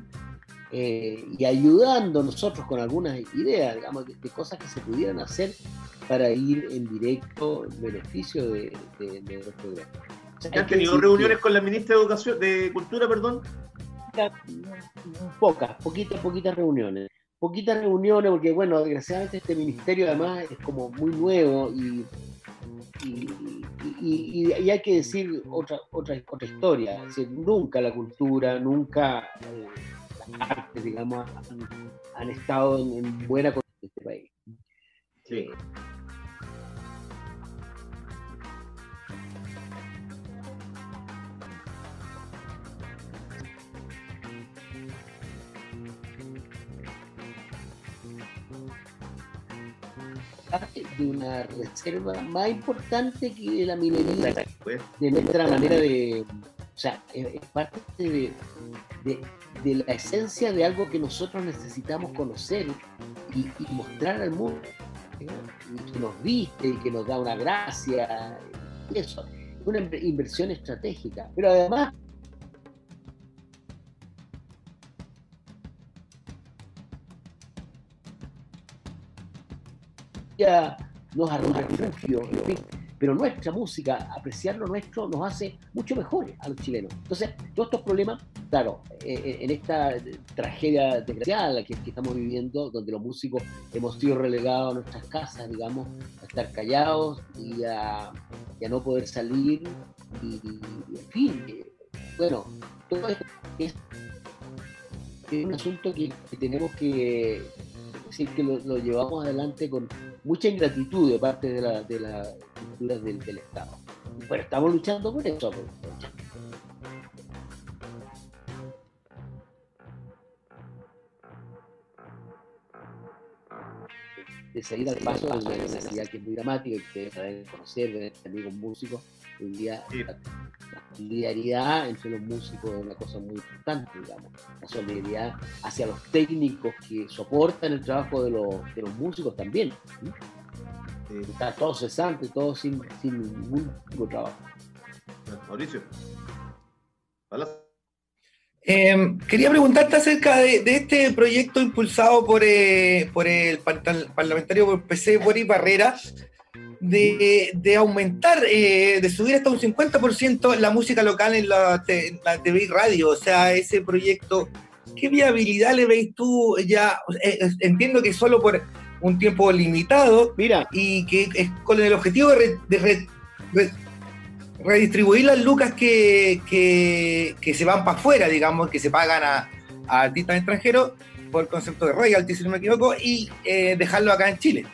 eh, y ayudando nosotros con algunas ideas, digamos, de, de cosas que se pudieran hacer para ir en directo en beneficio de, de, de nuestro gremio. O sea, ¿Han tenido reuniones que con la ministra de Educación, de Cultura, perdón? pocas, poquitas, poquitas reuniones. poquitas reuniones, porque bueno, desgraciadamente este ministerio además es como muy nuevo y, y, y- y hay que decir otra, otra, otra historia. Es decir, nunca la cultura, nunca eh, digamos, han, han estado en, en buena condición en este país. Sí. Parte de una reserva más importante que la minería de nuestra manera de. O sea, es, es parte de, de- de la esencia de algo que nosotros necesitamos conocer y, mostrar al mundo. ¿no? Que nos viste y que nos da una gracia. y Eso. Es una inver- inversión estratégica. Pero además. Ya nos en fin, pero nuestra música, apreciar lo nuestro, nos hace mucho mejores a los chilenos. Entonces, todos estos problemas, claro, eh, eh, en esta tragedia desgraciada que, estamos viviendo, donde los músicos hemos sido relegados a nuestras casas, digamos, a estar callados y a, no poder salir, y, en fin, eh, bueno, todo esto es, un asunto que, tenemos que decir que lo llevamos adelante con mucha ingratitud de parte de la, de las estructuras del, del Estado. Pero estamos luchando por eso. por- de salir al paso de una necesidad que es muy dramática, que ustedes deben conocer, de amigos músicos, Sí. la, la solidaridad entre los músicos es una cosa muy importante, digamos. La solidaridad hacia los técnicos que soportan el trabajo de los, de los músicos también. ¿sí? Está todo cesante, todo sin, sin ningún tipo de trabajo. Mauricio. Palacio. Eh, quería preguntarte acerca de, de este proyecto impulsado por, eh, por el par- parlamentario por PC, Boris Barrera, de, de aumentar, eh, de subir hasta un 50% la música local en la, la TV y radio. O sea, ese proyecto, ¿qué viabilidad le veis tú ya? Eh, entiendo que solo por un tiempo limitado Mira, y que es con el objetivo de, re- de re- re- redistribuir las lucas que, que, que se van para afuera, digamos, que se pagan a, a artistas extranjeros por el concepto de royalty, si no me equivoco, y eh, dejarlo acá en Chile.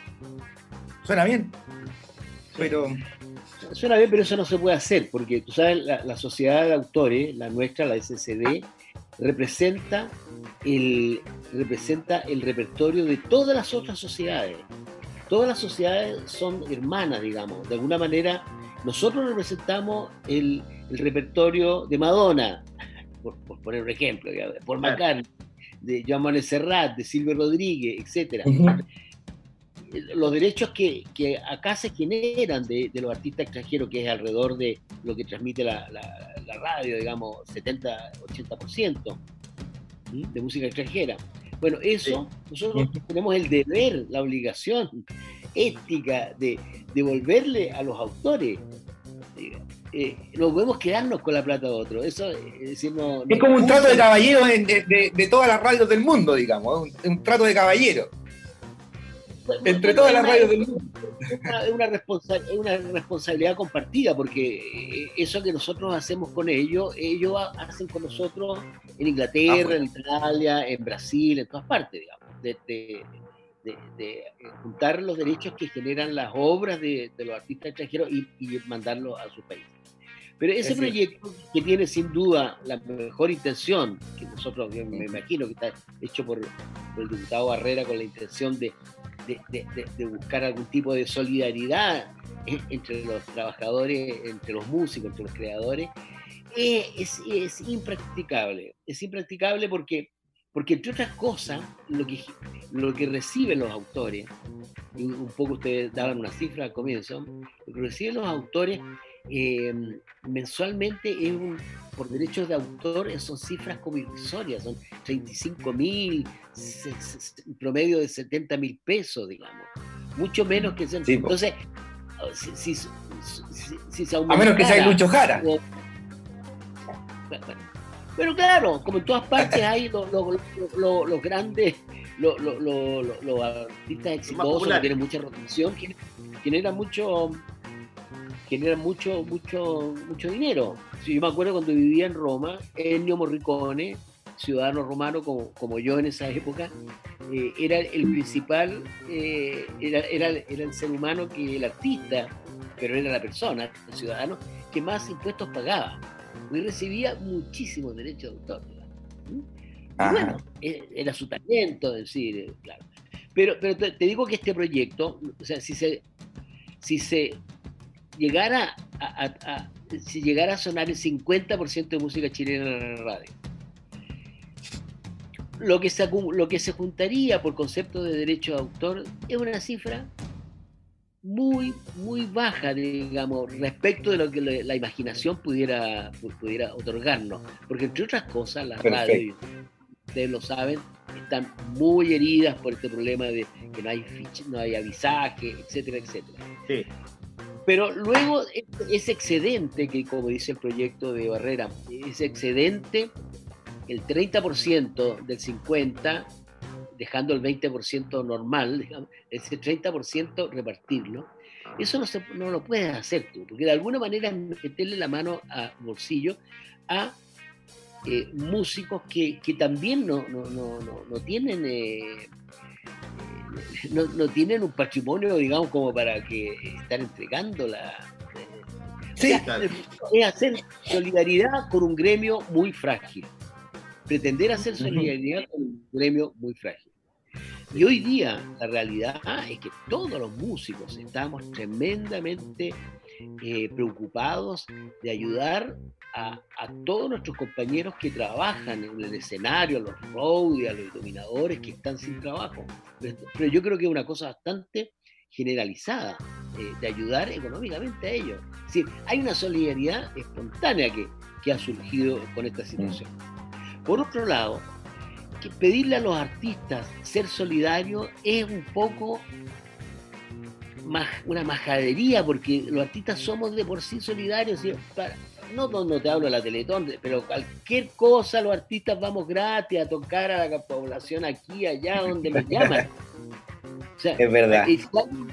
Suena bien. Pero suena bien, pero eso no se puede hacer, porque tú sabes, la, la sociedad de autores, la nuestra, la SCD, representa el, representa el repertorio de todas las otras sociedades. Todas las sociedades son hermanas, digamos. De alguna manera, nosotros representamos el, el repertorio de Madonna, por, por poner un ejemplo, Claro. McCartney, de Joan Manuel Serrat, de Silvio Rodríguez, etcétera los derechos que, que acá se generan de, de los artistas extranjeros, que es alrededor de lo que transmite la, la- la radio, digamos, 70-80% ¿sí? de música extranjera. Bueno, eso nosotros tenemos el deber, la obligación ética de devolverle a los autores. Eh, eh, no podemos quedarnos con la plata de otro. Eso es decir, no- es como un trato de caballero de, de- de- de todas las radios del mundo, digamos. Un, un trato de caballero entre todas las radios del mundo. es una, es una responsa- una responsabilidad compartida, porque eh, eso que nosotros hacemos con ellos, ellos ha- hacen con nosotros en Inglaterra, en Italia, en Brasil, en todas partes, digamos, de, de- de- de, eh, juntar los derechos que generan las obras de, los artistas extranjeros y, y mandarlos a su país. Pero ese Es proyecto que tiene sin duda la mejor intención, que nosotros, me imagino que está hecho por, por el diputado Barrera con la intención de, de, de- de- buscar algún tipo de solidaridad en- entre los trabajadores, entre los músicos, entre los creadores, eh, es, es impracticable. Es impracticable porque, porque, entre otras cosas, lo que, lo que reciben los autores, y un poco ustedes daban una cifra al comienzo, lo que reciben los autores eh, mensualmente es un, por derechos de autor son cifras como irrisorias, son 35 mil, un promedio de 70 mil pesos, digamos. Mucho menos que... Sí, entonces, si, si- si- si- si se A menos que sea Lucho Jara. o- Bueno, claro, como en todas partes hay los, los- los- los- los grandes, lo- lo- lo- lo- los artistas exitosos que tienen mucha rotación gen- generan mucho generan mucho mucho mucho dinero yo me acuerdo cuando vivía en Roma Ennio Morricone ciudadano romano como, como yo en esa época eh, era el principal eh, era, era, era el ser humano que el artista pero era la persona el ciudadano que más impuestos pagaba y recibía muchísimos derechos de autor. Y bueno, e- era su talento, decir, eh, claro. Pero, pero te, te digo que este proyecto, o sea, si se, si se llegara a, a- a- si llegara a sonar el 50% de música chilena en la radio, lo que, se, lo que se juntaría por concepto de derecho de autor es una cifra muy, muy baja, digamos, respecto de lo que la imaginación pudiera, pu- pudiera otorgarnos. Porque entre otras cosas, las radios, ustedes lo saben, están muy heridas por este problema de que no hay, fich- no hay avisaje, etcétera, etcétera. Sí. Pero luego ese- excedente, que como dice el proyecto de Barrera, ese excedente, el 30% del 50%, dejando el 20% normal, digamos, ese 30% repartirlo, eso no, se, no lo puedes hacer tú, porque de alguna manera meterle la mano a bolsillo a eh, músicos que, que también no, no, no, no, tienen... eh, no, no tienen un patrimonio, digamos, como para que estar entregando la... Sí, claro. Es hacer solidaridad con un gremio muy frágil. Pretender hacer solidaridad con un gremio muy frágil. Y hoy día la realidad es que todos los músicos estamos tremendamente eh, preocupados de ayudar a, a todos nuestros compañeros que trabajan en el escenario, a los roadies, a los dominadores que están sin trabajo. Pero, pero yo creo que es una cosa bastante generalizada eh, de ayudar económicamente a ellos. Es decir, hay una solidaridad espontánea que, que ha surgido con esta situación. Por otro lado, que pedirle a los artistas ser solidarios es un poco una majadería, porque los artistas somos de por sí solidarios. ¿sí? Para- no, no, no te hablo de la Teletón, pero cualquier cosa los artistas vamos gratis a tocar a la población aquí, allá, donde nos llaman. O sea, es verdad. el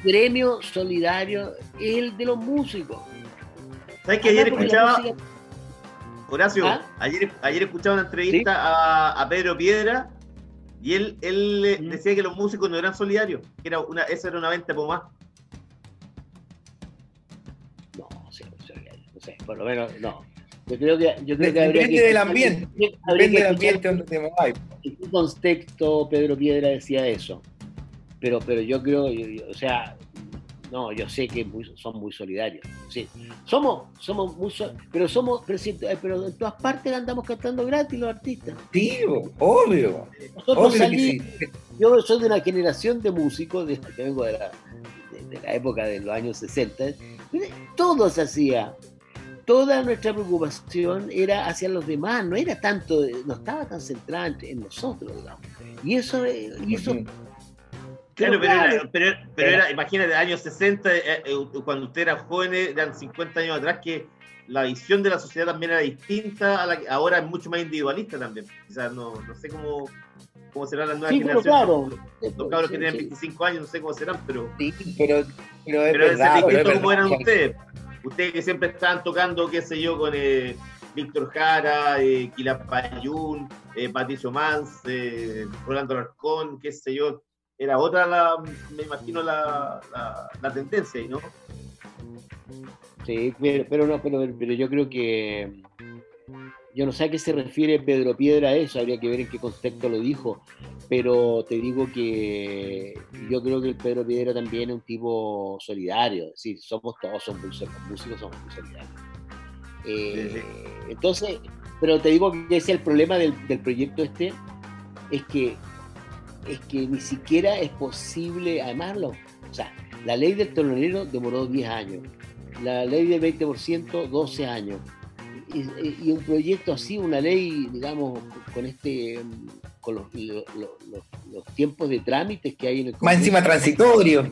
gremio solidario es el de los músicos. ¿Sabes que ayer escuchaba, música- Horacio, ¿Ah? ayer, ayer escuchaba una entrevista a, a Pedro Piedra y él, él eh, Mm. decía que los músicos no eran solidarios, que era una, esa era una venta por más. Sé, por lo menos no. Yo creo que, yo creo que habría Depende que del ambiente, habría Depende del ambiente donde te muevas. en qué contexto Pedro Piedra decía eso. Pero, pero yo creo, yo- yo- o sea, no, yo sé que muy- son muy solidarios. Sí. Somos, somos muy so- pero somos, pero, si- eh, pero en todas partes andamos cantando gratis los artistas. Sí, obvio. Nosotros Obvio sí. yo soy de una generación de músicos, de, que vengo de la, de, de la época de los años 60, todo se hacía. Toda nuestra preocupación era hacia los demás, no era tanto, no estaba tan centrada en, en nosotros, digamos. Y eso, eh, y eso. Claro, pero, claro. era, pero, pero era, imagínate, años 60, eh, eh, cuando usted era joven, eran 50 años atrás, que la visión de la sociedad también era distinta, a la que ahora es mucho más individualista también. O sea, no, no sé cómo, cómo serán las nuevas Sí, pero generaciones. claro. Los, los cabros que tienen sí. 25 años, no sé cómo serán, pero, Sí, pero, pero es pero verdad. pero es distinto como eran ustedes. Ustedes que siempre estaban tocando, qué sé yo, con eh, Víctor Jara, eh, Quilapayún, eh, Patricio Mans, eh, Rolando Alarcón, qué sé yo. Era otra, la, me imagino, la, tendencia, ¿no? Sí, pero, no, pero yo creo que yo no sé a qué se refiere Pedro Piedra a eso, habría que ver en qué contexto lo dijo, pero te digo que yo creo que el Pedro Piedra también es un tipo solidario, es decir, somos todos, sol- los músicos somos muy solidarios. Eh, Sí, Entonces, pero te digo que ese es el problema del, del proyecto este, es que es que ni siquiera es posible, además, lo, o sea, la ley del telonero demoró 10 años, la ley del 20%, 12 años. Y, un proyecto así, una ley, digamos, con este con los, lo- lo- los- los tiempos de trámites que hay en el Más Congreso, encima transitorio.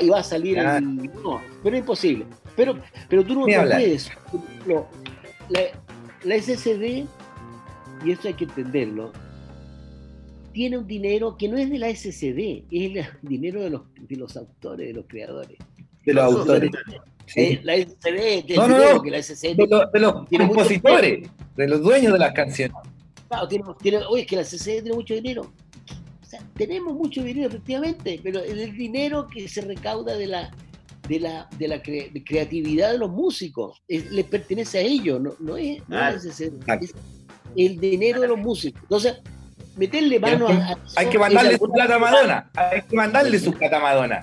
y va a salir Claro. el- no, pero es imposible. Pero, pero tú no, no puedes. ejemplo, la, la SSD, y esto hay que entenderlo, tiene un dinero que no es de la SCD, es el dinero de los, de los autores, de los creadores. De los autores. Sí. Eh, la SCD, tiene No, no, dinero no. que la SCD De, los- de los mucho compositores, de los dueños de las canciones. Claro, tiene, tiene- oye, es que la CCD tiene mucho dinero. O sea, tenemos mucho dinero, efectivamente, pero es el dinero que se recauda de la, de la, de la cre- de creatividad de los músicos es- les pertenece a ellos, no, no es, no Claro. es Exacto. es el dinero de los músicos. Entonces, meterle mano a, Hay que mandarle su plata a Madonna. Hay que mandarle su plata a Madonna.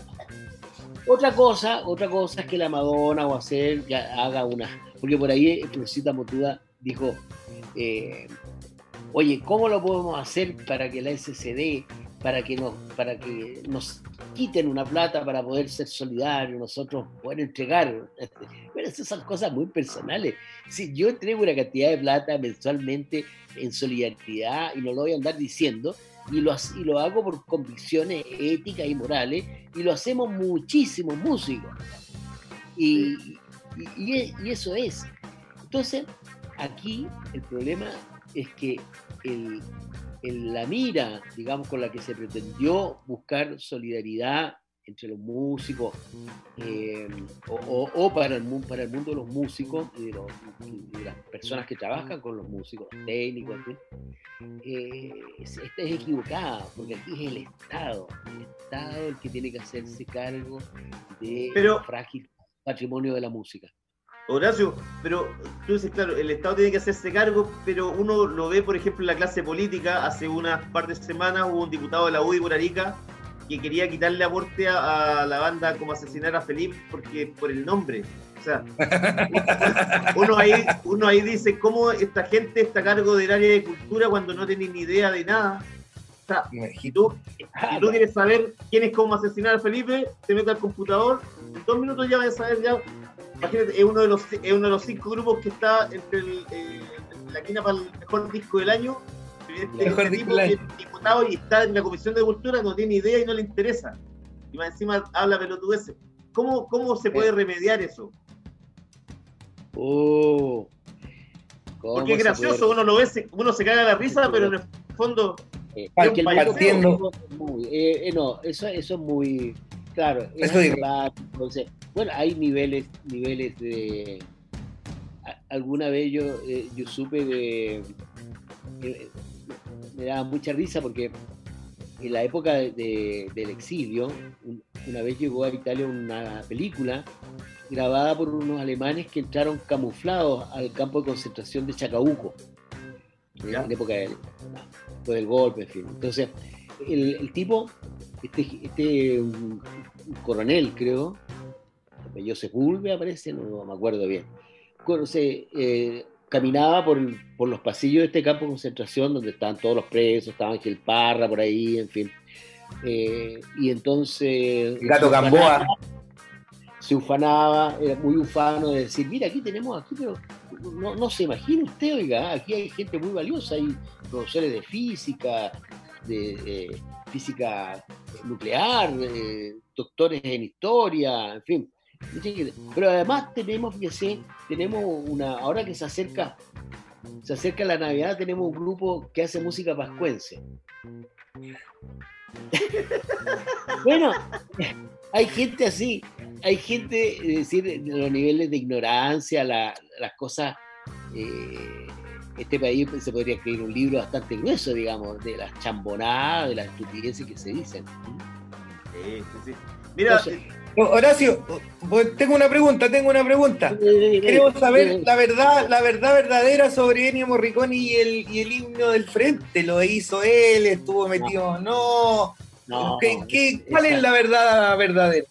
Otra cosa, otra cosa es que la Madonna o hacer haga una, porque por ahí Florcita Motuda dijo, eh, oye, ¿cómo lo podemos hacer para que la SCD, para que nos, para que nos quiten una plata para poder ser solidarios, nosotros poder entregar? Bueno, esas son cosas muy personales. Si yo entrego una cantidad de plata mensualmente en solidaridad y no lo voy a andar diciendo, y lo, y lo hago por convicciones éticas y morales, y lo hacemos muchísimos músicos. Y- y eso es. Entonces, aquí el problema es que el- el- la mira, digamos, con la que se pretendió buscar solidaridad entre los músicos eh, o, o- o para, el, para el mundo de los músicos y de, los- y de las personas que trabajan con los músicos, técnicos, en fin, eh, es, esta es equivocada, porque aquí es el Estado, el Estado el que tiene que hacerse cargo de Pero- frágil patrimonio de la música. Horacio, pero tú dices, claro, el Estado tiene que hacerse cargo, pero uno lo ve, por ejemplo, en la clase política. Hace unas par de semanas hubo un diputado de la UDI por Arica que quería quitarle aporte a, a la banda como asesinar a Felipe porque por el nombre. O sea, uno ahí, uno ahí dice cómo esta gente está a cargo del área de cultura cuando no tiene ni idea de nada. O sea, si tú, si tú quieres saber quién es cómo asesinar a Felipe, te metes al computador, en dos minutos ya vas a saber ya. Imagínate, es uno de los, es uno de los cinco grupos que está entre el, eh, la quina para el mejor disco del año. Este, Mejor este disco tipo que y está en la Comisión de Cultura, no tiene idea y no le interesa. Y más encima habla pelotudeces. ¿Cómo, ¿Cómo se puede remediar eso? Oh, ¿cómo Porque es gracioso, puede- uno lo ve, uno se caga la risa, pero en el fondo Eh, porque el partiendo- partiendo muy- eh, eh, no, eso, eso es muy claro. es Eso entonces, bueno, hay niveles, niveles de. a- Alguna vez yo, eh, yo supe de. Me daba mucha risa porque en la época de- de- del exilio, un- una vez llegó a Italia una película grabada por unos alemanes que entraron camuflados al campo de concentración de Chacabuco, en Ya. época del, golpe, en fin. Entonces, el, el tipo, este, este un, un coronel, creo, apellido Sepúlveda parece, no, no me acuerdo bien, se, eh, caminaba por, el- por los pasillos de este campo de concentración donde estaban todos los presos, estaba Ángel Parra por ahí, en fin. Eh, y entonces... El gato se Gamboa. ufanaba- Se ufanaba, era muy ufano de decir, mira, aquí tenemos, aquí, pero no, no se imagina usted, oiga, aquí hay gente muy valiosa, hay profesores de física, de, de física nuclear, eh, doctores en historia, en fin. Pero además tenemos, fíjese, tenemos una, ahora que se acerca, se acerca la Navidad, tenemos un grupo que hace música pascuense. bueno, hay gente así, hay gente, es decir, de los niveles de ignorancia, la- las cosas. eh, este país se podría escribir un libro bastante grueso, digamos, de las chambonadas, de las estupideces que se dicen. Sí, sí, sí. Mira, Entonces, Horacio, tengo una pregunta, tengo una pregunta. Queremos saber la verdad, la verdad verdadera sobre Ennio Morricone y el, y el himno del frente. ¿Lo hizo él? ¿Estuvo metido? No. No, ¿Qué- qué- ¿Cuál es la verdad verdadera?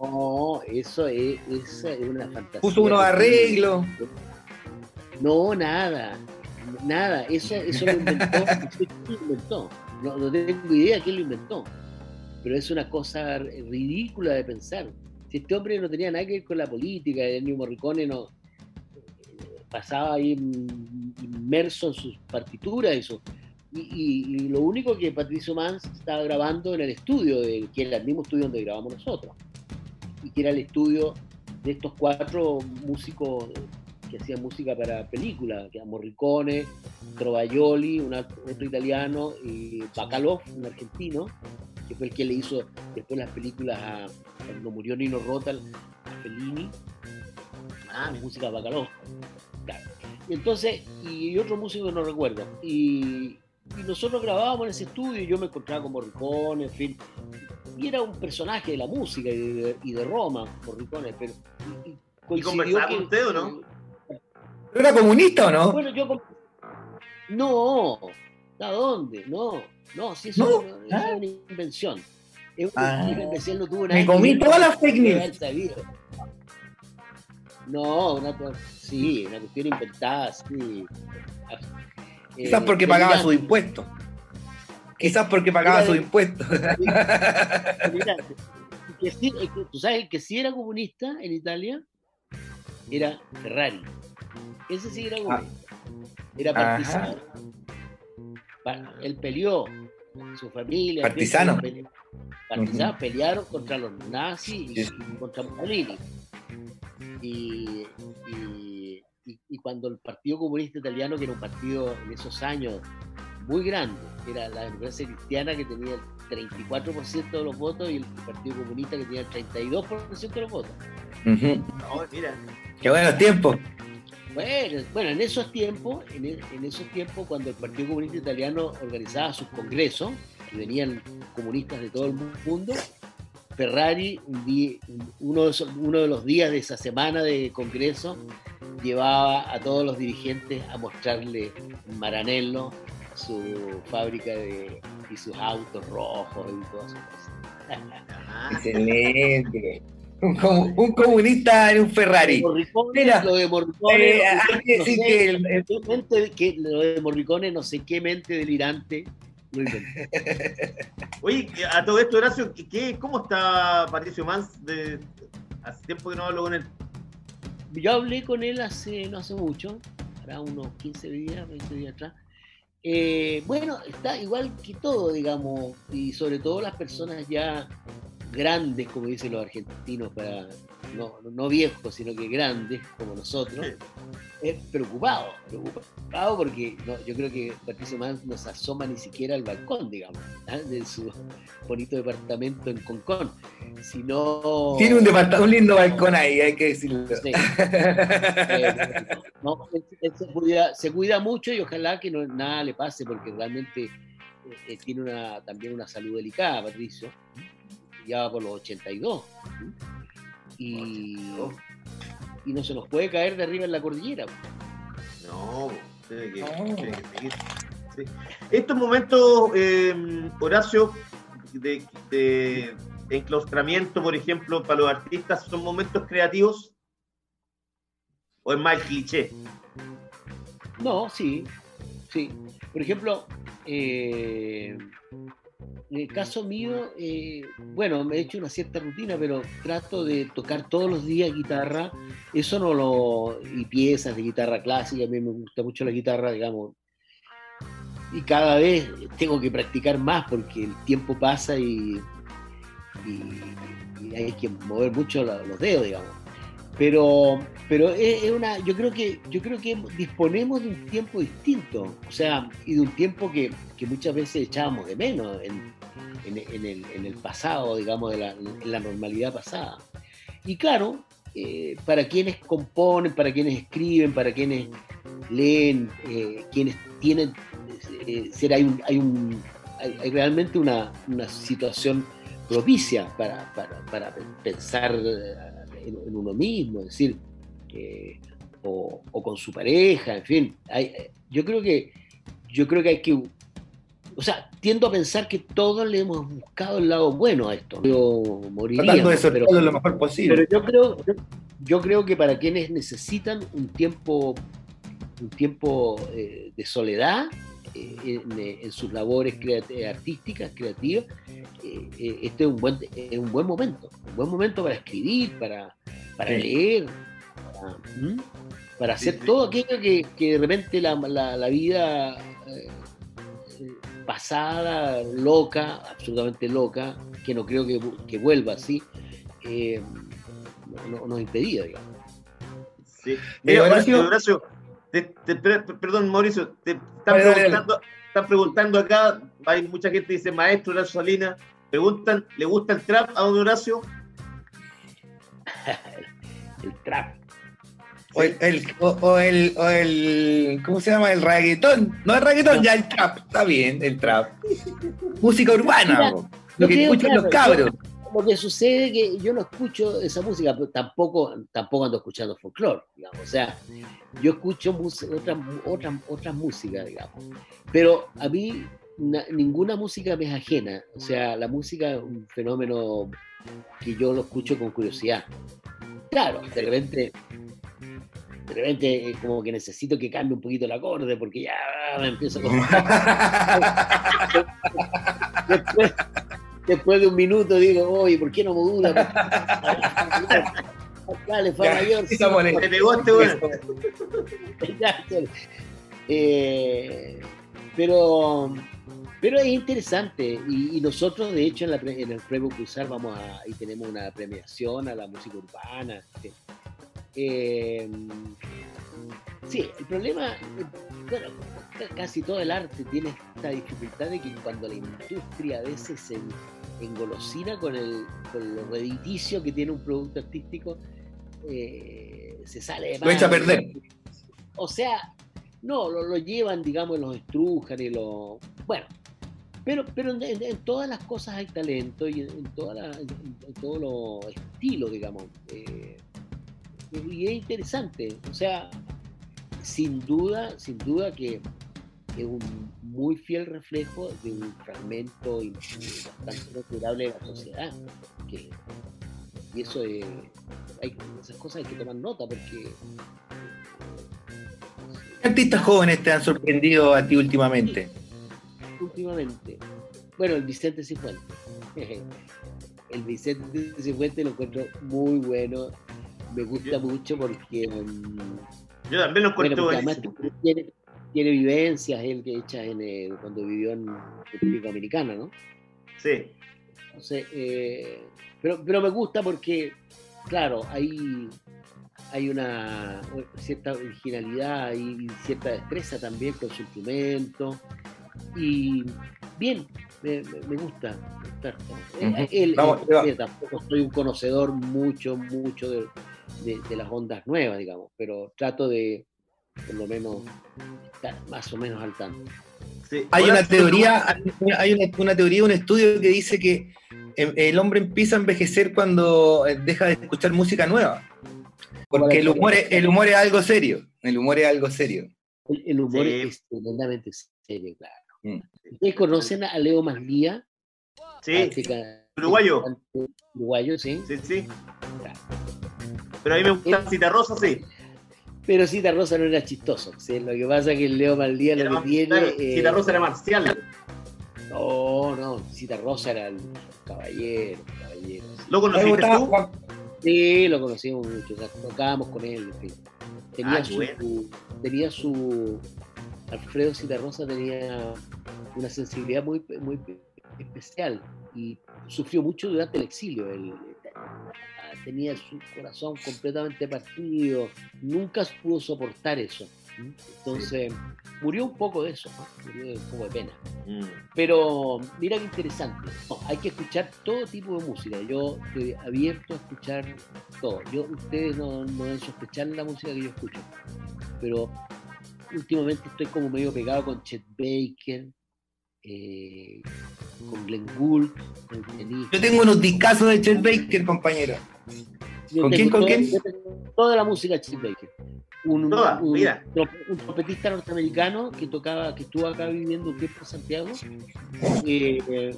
No, eso es, esa es una fantasía. Puso unos arreglos. No, nada. Nada. Eso, eso lo inventó. eso ¿quién lo inventó? No, no tengo idea quién lo inventó. Pero es una cosa ridícula de pensar. Si este hombre no tenía nada que ver con la política, Ennio Morricone no pasaba ahí inmerso en sus partituras y, y, lo único que Patricio Mans estaba grabando en el estudio, de, que era el mismo estudio donde grabamos nosotros, y que era el estudio de estos cuatro músicos que hacían música para películas, que Morricone, Trovaioli, un otro italiano, y Bacalov, un argentino, que fue el que le hizo después las películas a, cuando murió Nino Rota, a Fellini, Ah, música. Claro. Y entonces, y otro músico que no recuerdo. Y, y nosotros grabábamos en ese estudio y yo me encontraba con Morricone, en fin. Y era un personaje de la música y de, y de Roma, Morricone, pero. Y, y coincidió conversaba con usted o no? ¿Era comunista o no? Bueno, yo. No, ¿a dónde? No, no, si eso, No, eso ah. es una invención. Es Ah. una invención, no tuvo nada Me comí todas las fake news. sabía. No, una, sí, una cuestión inventada, sí. Quizás Eh, porque pagaba sus impuestos. Quizás porque pagaba sus impuestos. Que sí, es Tú sabes, el que sí era comunista en Italia era Ferrari. Ese sí era comunista. Era partisano. Él peleó, su familia. Partisano. pele- Partisanos pelearon contra los nazis y, Sí. contra Mussolini. Y, y- y- y cuando el Partido Comunista Italiano, que era un partido en esos años muy grande, era la democracia cristiana que tenía el 34% de los votos y el Partido Comunista que tenía el 32% de los votos. Ujú. no, mira. Qué buenos tiempos. Bueno, bueno, en esos tiempos, en, e- en esos tiempos, cuando el Partido Comunista Italiano organizaba sus congresos, y venían comunistas de todo el mundo, Ferrari, un uno, de los días de esa semana de congreso, llevaba a todos los dirigentes a mostrarle Maranello su fábrica de, y sus autos rojos y todas esas cosas. Excelente. Un, un comunista en un Ferrari. Morricone, Mira, lo de Morricone, Eh, hay que no decir sé, que el- el- qué mente- que lo de Morricone, no sé qué mente delirante lo. Oye, a todo esto, Horacio, ¿qué, qué- cómo está Patricio Mans? De, hace tiempo que no hablo con él. Yo hablé con él hace, no hace mucho, hará unos 15 días, 20 días atrás. Eh, bueno, está igual que todo, digamos, y sobre todo las personas ya grandes, como dicen los argentinos, para no, no viejos, sino que grandes, como nosotros, es preocupado, preocupado porque no, yo creo que Patricio Mans no se asoma ni siquiera al balcón, digamos, ¿ah? de su bonito departamento en Concón, sino... Tiene un, departa- un lindo balcón ahí, hay que decirlo. Sí. Eh, no, él- él se, cuida, se cuida mucho y ojalá que no, nada le pase porque realmente eh, eh, tiene una, también una salud delicada, Patricio. Ya por los 82. Y, y no se nos puede caer de arriba en la cordillera. No, tiene que, No. tiene que seguir. Sí. Estos momentos, eh, Horacio, de, de enclaustramiento, por ejemplo, para los artistas, ¿son momentos creativos? ¿O es más el cliché? No, sí, sí. Por ejemplo, eh, en el caso mío, eh, bueno, me he hecho una cierta rutina, pero trato de tocar todos los días guitarra. Eso no lo. y piezas de guitarra clásica, a mí me gusta mucho la guitarra, digamos. Y cada vez tengo que practicar más porque el tiempo pasa y, y- y hay que mover mucho los dedos, digamos pero pero es, una yo creo que yo creo que disponemos de un tiempo distinto o sea y de un tiempo que, que muchas veces echábamos de menos en, en- el, pasado digamos de la, en la normalidad pasada. Y claro eh, para quienes componen para quienes escriben para quienes leen eh, quienes tienen eh, hay un, hay un hay, realmente una, una situación propicia para, para, para pensar eh, en, en uno mismo, es decir, eh, o, o con su pareja, en fin. Hay, eh, yo creo que yo creo que hay que o sea, tiendo a pensar que todos le hemos buscado el lado bueno a esto. Yo moriría, de pero, lo mejor posible. pero yo creo, yo, yo creo que para quienes necesitan un tiempo, un tiempo eh, de soledad en, eh, en sus labores creat- eh, artísticas, creativas, eh, eh, este es un buen, es un buen momento, un buen momento para escribir, para, para Sí. leer, para, hacer Sí, sí. todo aquello que, que de repente la, la- la vida eh, eh, pasada, loca, absolutamente loca, que no creo que, que vuelva así, eh, no- nos impedía, digamos. Sí. Eh, Mira, Horacio- Horacio, Te- te- per- perdón, Mauricio, te están, Dale, dale, dale. preguntando, están preguntando acá, hay mucha gente que dice, maestro Horacio Salinas, preguntan, ¿le gusta el trap a don Horacio? El trap. O el, el- o, o el, o el- ¿cómo se llama? El reggaetón. No el reggaetón, ya el trap. Está bien, el trap. Música urbana, Mira, lo que escuchan los cabros. Lo que sucede es que yo no escucho esa música, pero tampoco, tampoco ando escuchando folclore, digamos. O sea, yo escucho otras otras otras músicas, digamos. Pero a mí na- ninguna música me es ajena. O sea, la música es un fenómeno que yo lo escucho con curiosidad. Claro, de repente, de repente como que necesito que cambie un poquito el acorde porque ya me empiezo a... después, después de un minuto digo, oye, ¿por qué no modula? Dale, Ya, mayor. Te pegó este. Eh, pero, pero es interesante y, y nosotros de hecho en, la pre- en el premio Cruzar vamos a y tenemos una premiación a la música urbana. este. Eh, sí, el problema, eh, bueno, casi todo el arte tiene esta dificultad de que cuando la industria a veces se en- engolosina con, el, con lo rediticio que tiene un producto artístico, eh, se sale de Lo echa a perder. O sea, no, lo, lo llevan, digamos, los estrujan y lo. Bueno, pero, pero en, todas las cosas hay talento y en, en toda la- en- en todos los estilos, digamos. eh, y es interesante. O sea, sin duda, sin duda que es un muy fiel reflejo de un fragmento bastante considerable de la sociedad. que- y eso es, hay, esas cosas hay que tomar nota porque ¿Qué artistas jóvenes te han sorprendido a ti últimamente? últimamente. Bueno, el Vicente Cifuentes. El Vicente Cifuentes lo encuentro muy bueno. Me gusta mucho porque, mm, Yo también lo encuentro. Tiene, vivencias él que hechas en, eh, cuando vivió en República Dominicana, ¿no? Sí. Entonces, eh, pero, pero me gusta porque, claro, hay, hay una cierta originalidad y cierta destreza también con su instrumento. Y bien, me, me- gusta. Eh, él- Vamos, él- te va. mira, tampoco soy un conocedor mucho, mucho de, de- de las ondas nuevas, digamos, pero trato de, por lo menos, estar más o menos al tanto. sí. Hay una teoría, hay una, una teoría, un estudio que dice que eh, el hombre empieza a envejecer cuando eh, deja de escuchar música nueva. Porque el humor, es, el humor es algo serio. El humor es algo serio. El, el humor Sí. es tremendamente serio, claro. Mm. ¿Ustedes conocen a Leo Maslía? Sí, uruguayo. Uruguayo, sí. Sí, sí. Pero a mí me gusta Cita Rosa, sí. Pero Cita Rosa no era chistoso. ¿sí? Lo que pasa es que el Leo Era lo más- que tiene. claro, eh, Cita Rosa era marcial. No, no. Cita Rosa era el caballero. caballero sí. ¿Lo conociste tú? Juan- Sí, lo conocimos mucho. o sea, tocábamos con él. en fin. Tenía, Ah, su, bueno. tenía su. Alfredo Citarrosa tenía una sensibilidad muy, muy especial y sufrió mucho durante el exilio. Tenía su corazón completamente partido, nunca pudo soportar eso. Entonces, murió un poco de eso, ¿no? murió de un poco de pena. Mm. Pero mira qué interesante. No, hay que escuchar todo tipo de música. Yo estoy abierto a escuchar todo. Yo, ustedes no, no deben sospechar la música que yo escucho. Pero últimamente estoy como medio pegado con Chet Baker, eh, con Glenn Gould, con. Yo tengo unos discazos de Chet Baker, compañero. Yo ¿Con quién, con toda- quién? Toda la música de Chet Baker. Un, Toda, un, mira. un trompetista norteamericano que tocaba, que estuvo acá viviendo un tiempo en Santiago. eh,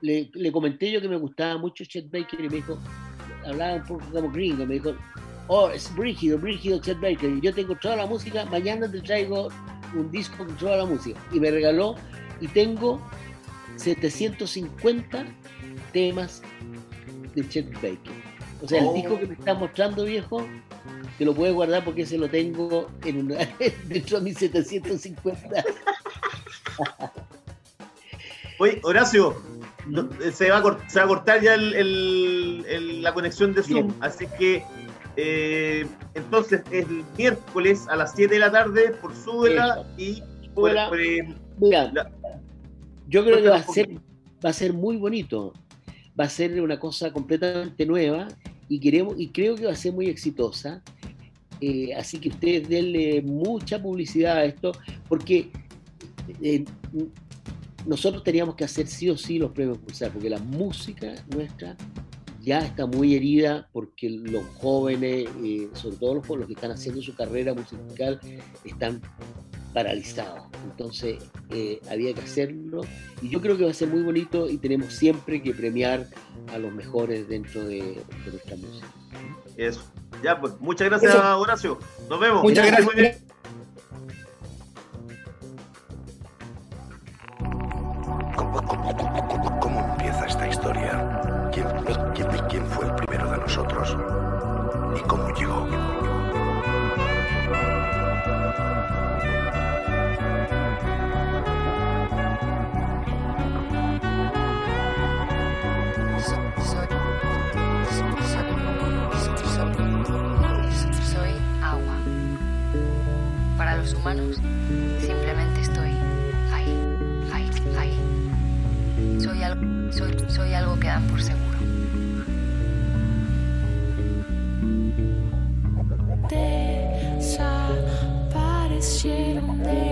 le, le comenté yo que me gustaba mucho Chet Baker y me dijo, hablaba un poco como gringo, me dijo, oh, es brígido, brígido Chet Baker. Yo tengo toda la música, mañana te traigo un disco con toda la música. Y me regaló, y tengo 750 temas de Chet Baker. O sea, Oh. el disco que me está mostrando, viejo, te lo puedes guardar porque ese lo tengo en una, dentro de mis 750. Oye, Horacio, no- se, va a cort- se va a cortar ya el- el- el- la conexión de Zoom, Bien. así que Eh, entonces, el miércoles a las 7 de la tarde por Súbela y por, Súbela. por, eh, Mira, la- yo creo que va a ser, va a ser muy bonito. Va a ser una cosa completamente nueva y queremos y creo que va a ser muy exitosa. Eh, así que ustedes denle mucha publicidad a esto, porque eh, nosotros teníamos que hacer sí o sí los premios Pulsar, porque la música nuestra ya está muy herida porque los jóvenes, eh, sobre todo los, los que están haciendo su carrera musical, están paralizados. Entonces eh, había que hacerlo y yo creo que va a ser muy bonito y tenemos siempre que premiar a los mejores dentro de, de nuestra música. eso. Ya, pues, muchas gracias, Eso. Horacio. Nos vemos. Muchas estés gracias. muy bien. ¿Cómo, cómo- cómo- cómo empieza esta historia? ¿Quién, quién, quién nosotros? ¿Y cómo llegó? Soy agua. Para los humanos, simplemente estoy ahí, ahí, ahí. Soy algo, soy, soy algo que dan por seguro. Get on there.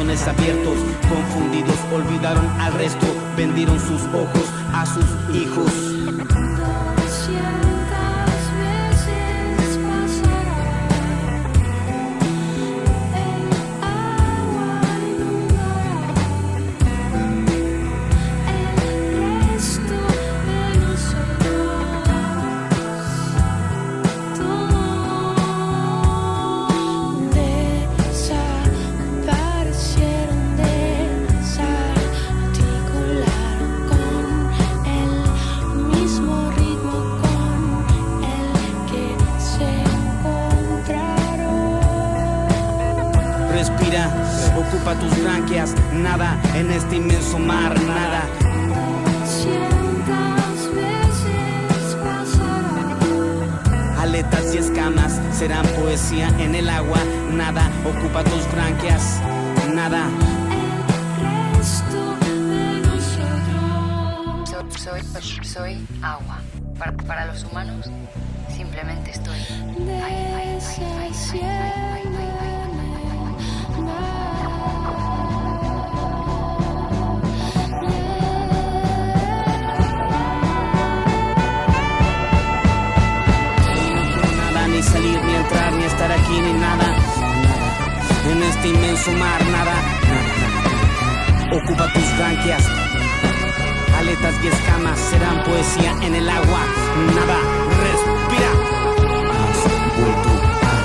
Corazones abiertos, branquias, nada. Soy, soy, agua. Para, para, los humanos, simplemente estoy. Ay, ay, ay, salir, ni entrar, ni estar aquí, ni nada en este inmenso mar nada. Ocupa tus branquias, aletas y escamas serán poesía en el agua. Nada, respira. Has vuelto al.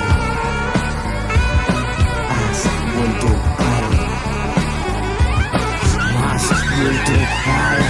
Has vuelto al. Has vuelto al.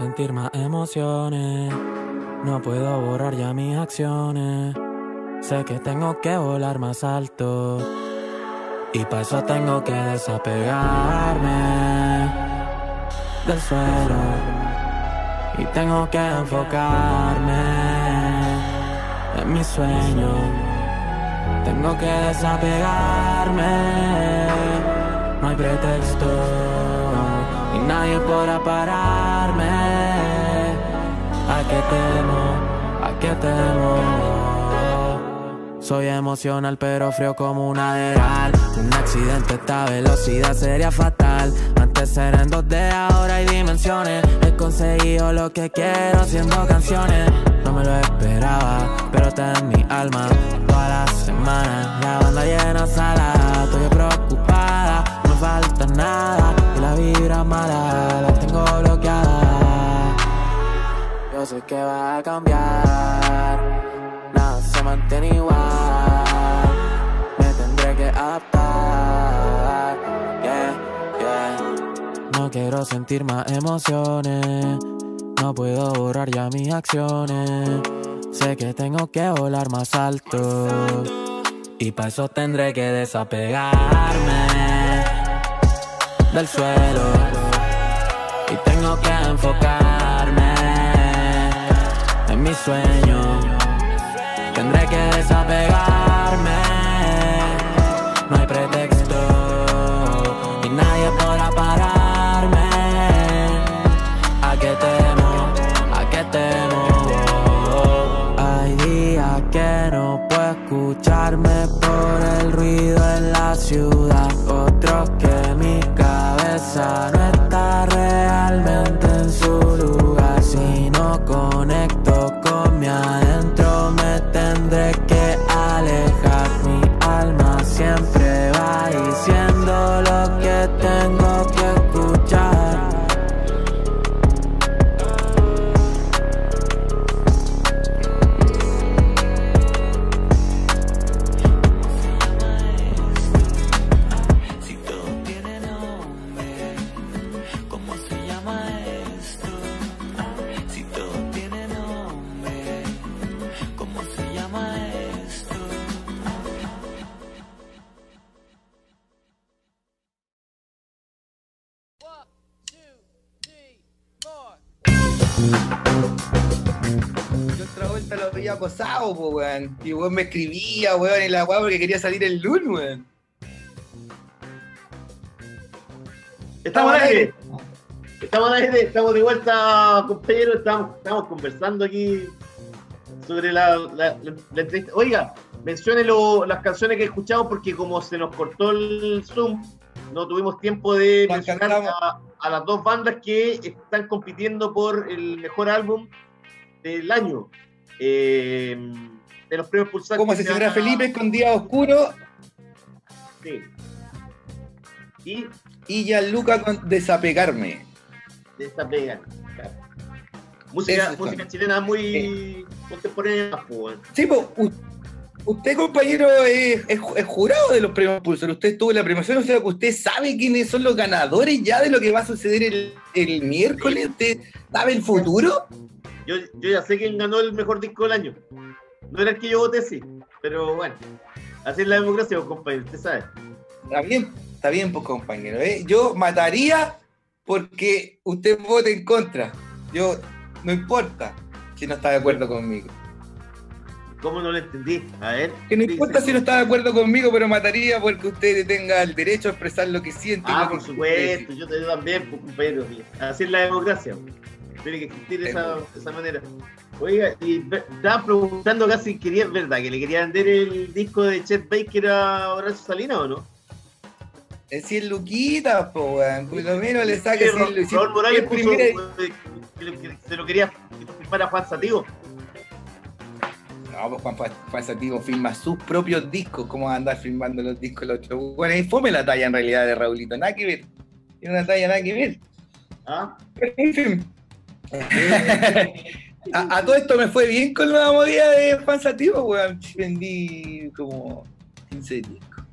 Sentir más emociones. No puedo borrar ya mis acciones. Sé que tengo que volar más alto. Y para eso tengo que desapegarme del suelo. Y tengo que enfocarme en mi sueño. Tengo que desapegarme. No hay pretexto. Y nadie podrá pararme. ¿A qué temo? ¿A qué temo? Soy emocional pero frío como un aderal. Un accidente a esta velocidad sería fatal. Antes era en 2D, ahora hay dimensiones. He conseguido lo que quiero haciendo canciones. No me lo esperaba, pero está en mi alma. Toda la semana, la banda llena sala. Estoy preocupada, no falta nada. Y la vibra mala, la Yo sé que va a cambiar nada se mantiene igual. Me tendré que adaptar. Yeah, yeah. No quiero sentir más emociones. No puedo borrar ya mis acciones. Sé que tengo que volar más alto. Y para eso tendré que desapegarme del suelo. Y tengo que enfocarme en mi sueño. Tendré que desapegarme. Weón, en la weón porque quería salir el lunes, weón. Estamos al aire. Estamos al aire, estamos de vuelta, compañeros. Estamos, estamos conversando aquí sobre la, la- la- la entrevista. Oiga, mencione lo- las canciones que escuchamos porque como se nos cortó el Zoom, no tuvimos tiempo de Nos mencionar a las dos bandas que están compitiendo por el mejor álbum del año. Eh, de los premios Pulsar. Se asesinara a Felipe con Día Oscuro Sí. Y y Gianluca con Desapegarme. de esta pega. claro. Música, música chilena muy contemporánea. pues. Sí, pues, usted, compañero, es, es ju- es jurado de los premios Pulsar. Usted estuvo en la premiación, o sea que usted sabe quiénes son los ganadores ya de lo que va a suceder el, el miércoles. ¿Usted sabe el futuro? Yo, yo ya sé quién ganó el mejor disco del año. No era el que yo voté, sí. Pero bueno, así es la democracia, pues, compañero, usted sabe. Está bien, está bien, pues, compañero. ¿eh? Yo mataría porque usted vote en contra. Yo, no importa si no está de acuerdo conmigo. ¿Cómo no lo entendí? A ver. Que no ¿qué importa dice? si no está de acuerdo conmigo, pero mataría porque usted tenga el derecho a expresar lo que siente. Ah, por supuesto, yo, también, pues, compañero. Así es la democracia. Tiene que existir esa, esa manera. Oiga, y estaba preguntando casi, quería, ¿verdad? Que le quería vender el disco de Chet Baker a Horacio Salinas o no? Es 100 luquitas, po, weón. Por lo menos le saque Sí, 100 Ra- luquitas. Raúl Morales Es puso, eh, que, lo- que se lo quería firmar a Juan Sativo. No, pues Juan Fa- Juan Sativo firma sus propios discos. ¿Cómo va a andar firmando los discos los otros? Bueno, ahí fome la talla en realidad de Raulito. Nada que ver. Tiene una talla nada que ver. ¿Ah? Pero, en fin. a, a todo esto me fue bien con la movida de Juan Sativo, weón. Vendí como 15 discos.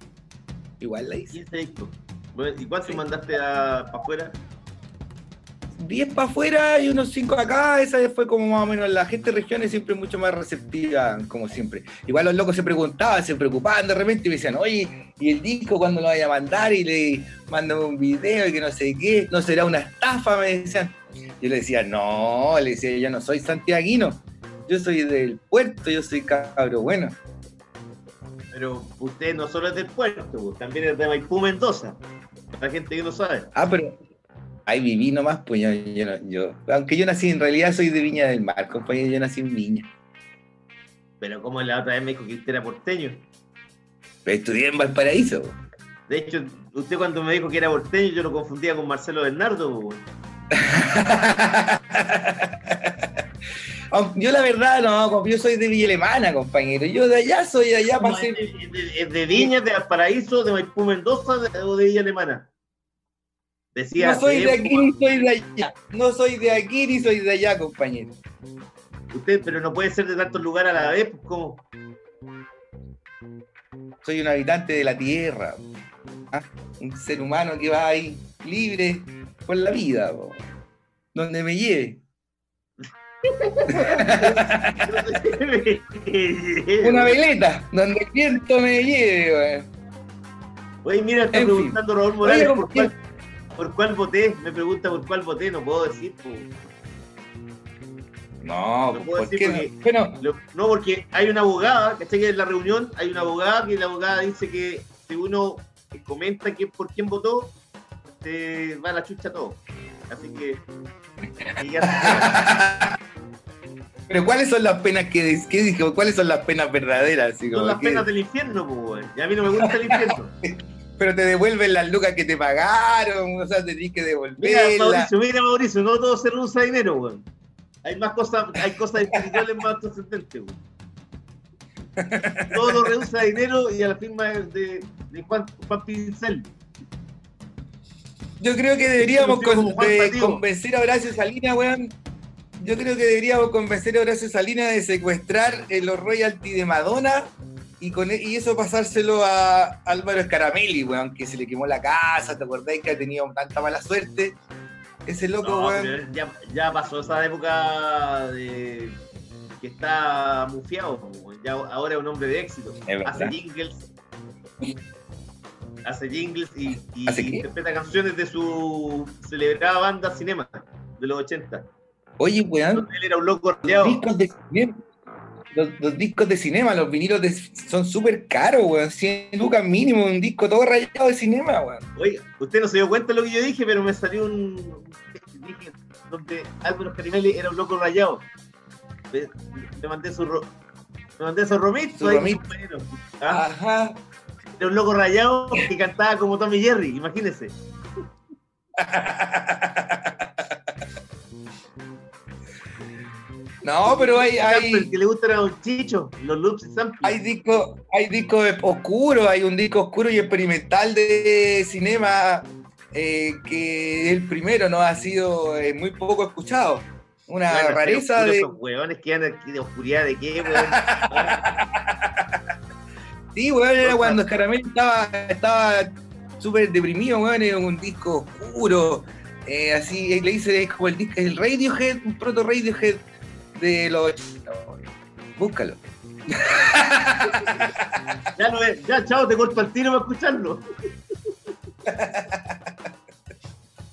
Igual la hice. 15 discos. ¿Y cuánto mandaste a- para afuera? 10 para afuera y unos 5 acá. Esa fue como más o menos la gente de regiones siempre mucho más receptiva, como siempre. Igual los locos se preguntaban, se preocupaban de repente y me decían, oye, ¿y el disco cuándo lo vaya a mandar? Y le mandan un video y que no sé qué, ¿no será una estafa? Me decían. Yo le decía, no, le decía, yo no soy santiaguino, yo soy del puerto, yo soy cabro bueno. Pero usted no solo es del puerto, pues, también es de Maipú, Mendoza. La gente que no sabe. Ah, pero ahí viví nomás, pues yo, yo, yo- aunque yo nací, en realidad soy de Viña del Mar, compañero, yo nací en Viña. Pero como la otra vez me dijo que usted era porteño. Pero estudié en Valparaíso. De hecho, usted cuando me dijo que era porteño, yo lo confundía con Marcelo Bernardo. pues, Aunque Yo la verdad no, yo soy de Villa Alemana, compañero. Yo de allá soy de allá, ¿Cómo pasé. ¿Es de, de- de Viña, de Valparaíso, de Maipú, Mendoza de- o de Villa Alemana? Decía, No soy de aquí ni soy de allá. No soy de aquí ni soy de allá, compañero. Usted, pero no puede ser de tantos lugares a la vez, pues ¿cómo? Soy un habitante de la tierra. ¿ah? Un ser humano que va ahí libre por la vida, po. donde me lleve. Una veleta, donde el viento me lleve. weón. Oye, mira, está En fin. preguntando Raúl Morales Oye, por, cuál, por cuál voté. Me pregunta por cuál voté, no puedo decir. No, No puedo ¿por decir qué porque- no? Bueno, Lo- no, porque hay una abogada, ¿cachai? Que en la reunión hay una abogada que la abogada dice que si uno comenta que por quién votó, te va a la chucha todo. Así que. ya pero ¿cuáles son las penas que, que dijo? ¿Cuáles son las penas verdaderas? Así son como las penas del infierno, pues. Y a mí no me gusta el infierno. Pero te devuelven las lucas que te pagaron, o sea, tenés que Mira, devolverlas. Mauricio, mira, Mauricio, no todo se usa dinero, weón. Hay más cosas, hay cosas espirituales más trascendentes, weón. Todo lo reduce a dinero y a la firma de, de Juan, Juan Pincel. Yo creo que deberíamos con- de convencer a Horacio Salinas, weón. Yo creo que deberíamos convencer a Horacio Salinas de secuestrar eh, los royalties de Madonna y, con, e- y eso pasárselo a Álvaro Scaramelli, weón, que se le quemó la casa, ¿te acordáis que ha tenido tanta mala suerte? Ese loco, No, weón. ya, ya pasó esa época de que está mufiado, weón. ya ahora es un hombre de éxito. Es Hace jingles. Hace jingles y, y interpreta canciones de su celebrada banda Cinema de los 80. Oye, weón, él era un loco los rodeado. discos de cinema, los, los discos de cinema, los vinilos de- son súper caros, weón. 100 lucas mínimo, un disco todo rayado de cinema, weón. Oiga, usted no se dio cuenta de lo que yo dije, pero me salió un. Dije donde Álvaro Carimelli era un loco rayado. Le, mandé su. ro- Le mandé su romito. Su ahí, romito. compañero. Ah, Ajá. Era un loco rayado que cantaba como Tommy Jerry, imagínese. No, pero hay, hay, que le gusta era Don Chicho, los loops y samples. hay discos hay discos oscuros, hay un disco oscuro y experimental de cinema eh, que el primero no ha sido eh, muy poco escuchado. Una Bueno, rareza de. Esos huevones que andan aquí de oscuridad, ¿de qué, weón? Sí, weón, era cuando Caramel estaba, estaba súper deprimido, weón, era un disco oscuro. eh, así, le dice, es como el disco, el Radiohead, un proto Radiohead de los 80, weón. Búscalo. Ya, lo ves, ya, chao, te corto al tiro para escucharlo.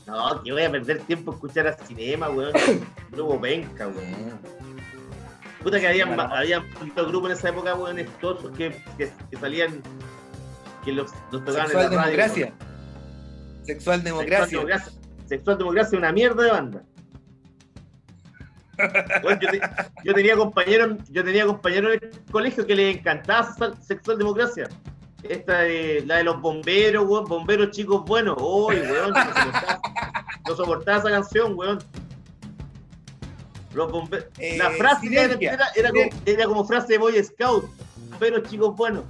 No, que voy a perder tiempo a escuchar a cinema, weón. Grupo penca, weón. Puta que habían, Bueno. habían grupos en esa época, weón, esos que, que, que salían, que los, los tocaban Sexual en la radio. democracia. Sexual Sexual democracia. democracia. Sexual democracia es una mierda de banda. Yo, te- yo tenía compañeros, yo tenía compañeros en el colegio que les encantaba sexual, sexual democracia. Esta de la de los bomberos, weón, bomberos chicos buenos. Uy, weón, no soportaba, no soportaba esa canción, weón. Los bomberos. Eh, la frase que era, era, como, era como frase de Boy Scout. Bomberos chicos buenos.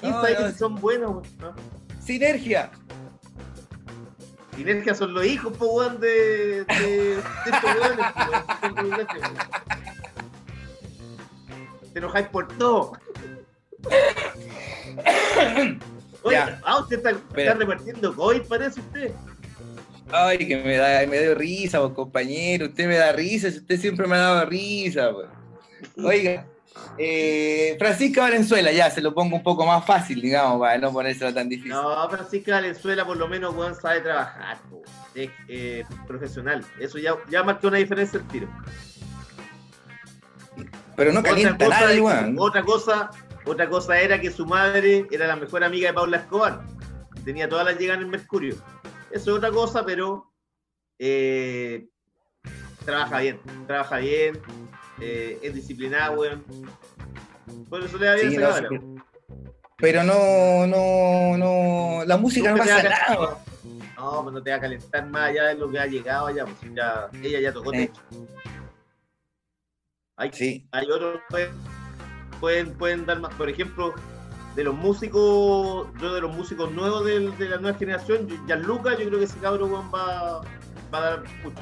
¿Quién No, sabe no, que son buenos? ¿No? Sinergia. Sinergia son los hijos, po, weón, de, de, de estos weones. Te enojáis por todo. Oye, Ya. ah, usted está, está repartiendo COVID, parece usted. Ay, que me da, me dio risa, compañero. Usted me da risa, usted siempre me ha dado risa, pues. Oiga, eh, Francisca Valenzuela, ya se lo pongo un poco más fácil, digamos, para no ponérselo tan difícil. No, Francisca Valenzuela por lo menos weón, sabe trabajar, es eh, profesional. Eso ya, ya marcó una diferencia el tiro. Pero no Otra calienta cosa nada. Otra cosa, otra cosa era que su madre era la mejor amiga de Paula Escobar. Tenía todas las llegadas en Mercurio. Eso es otra cosa, pero eh, trabaja bien, trabaja bien, eh, es disciplinada, weón. Por eso le da bien Sí, esa no, sí. Pero no, no, no. La música no Nunca te pasa va a nada. No, pues no te va a calentar más allá de lo que ha llegado allá, pues ya, ella ya tocó techo. Hay, Sí. hay otros que pueden, pueden, pueden dar más, por ejemplo, de los músicos, yo de los músicos nuevos de, la nueva generación, Gianluca, yo creo que ese cabro weón, va, va a dar mucho.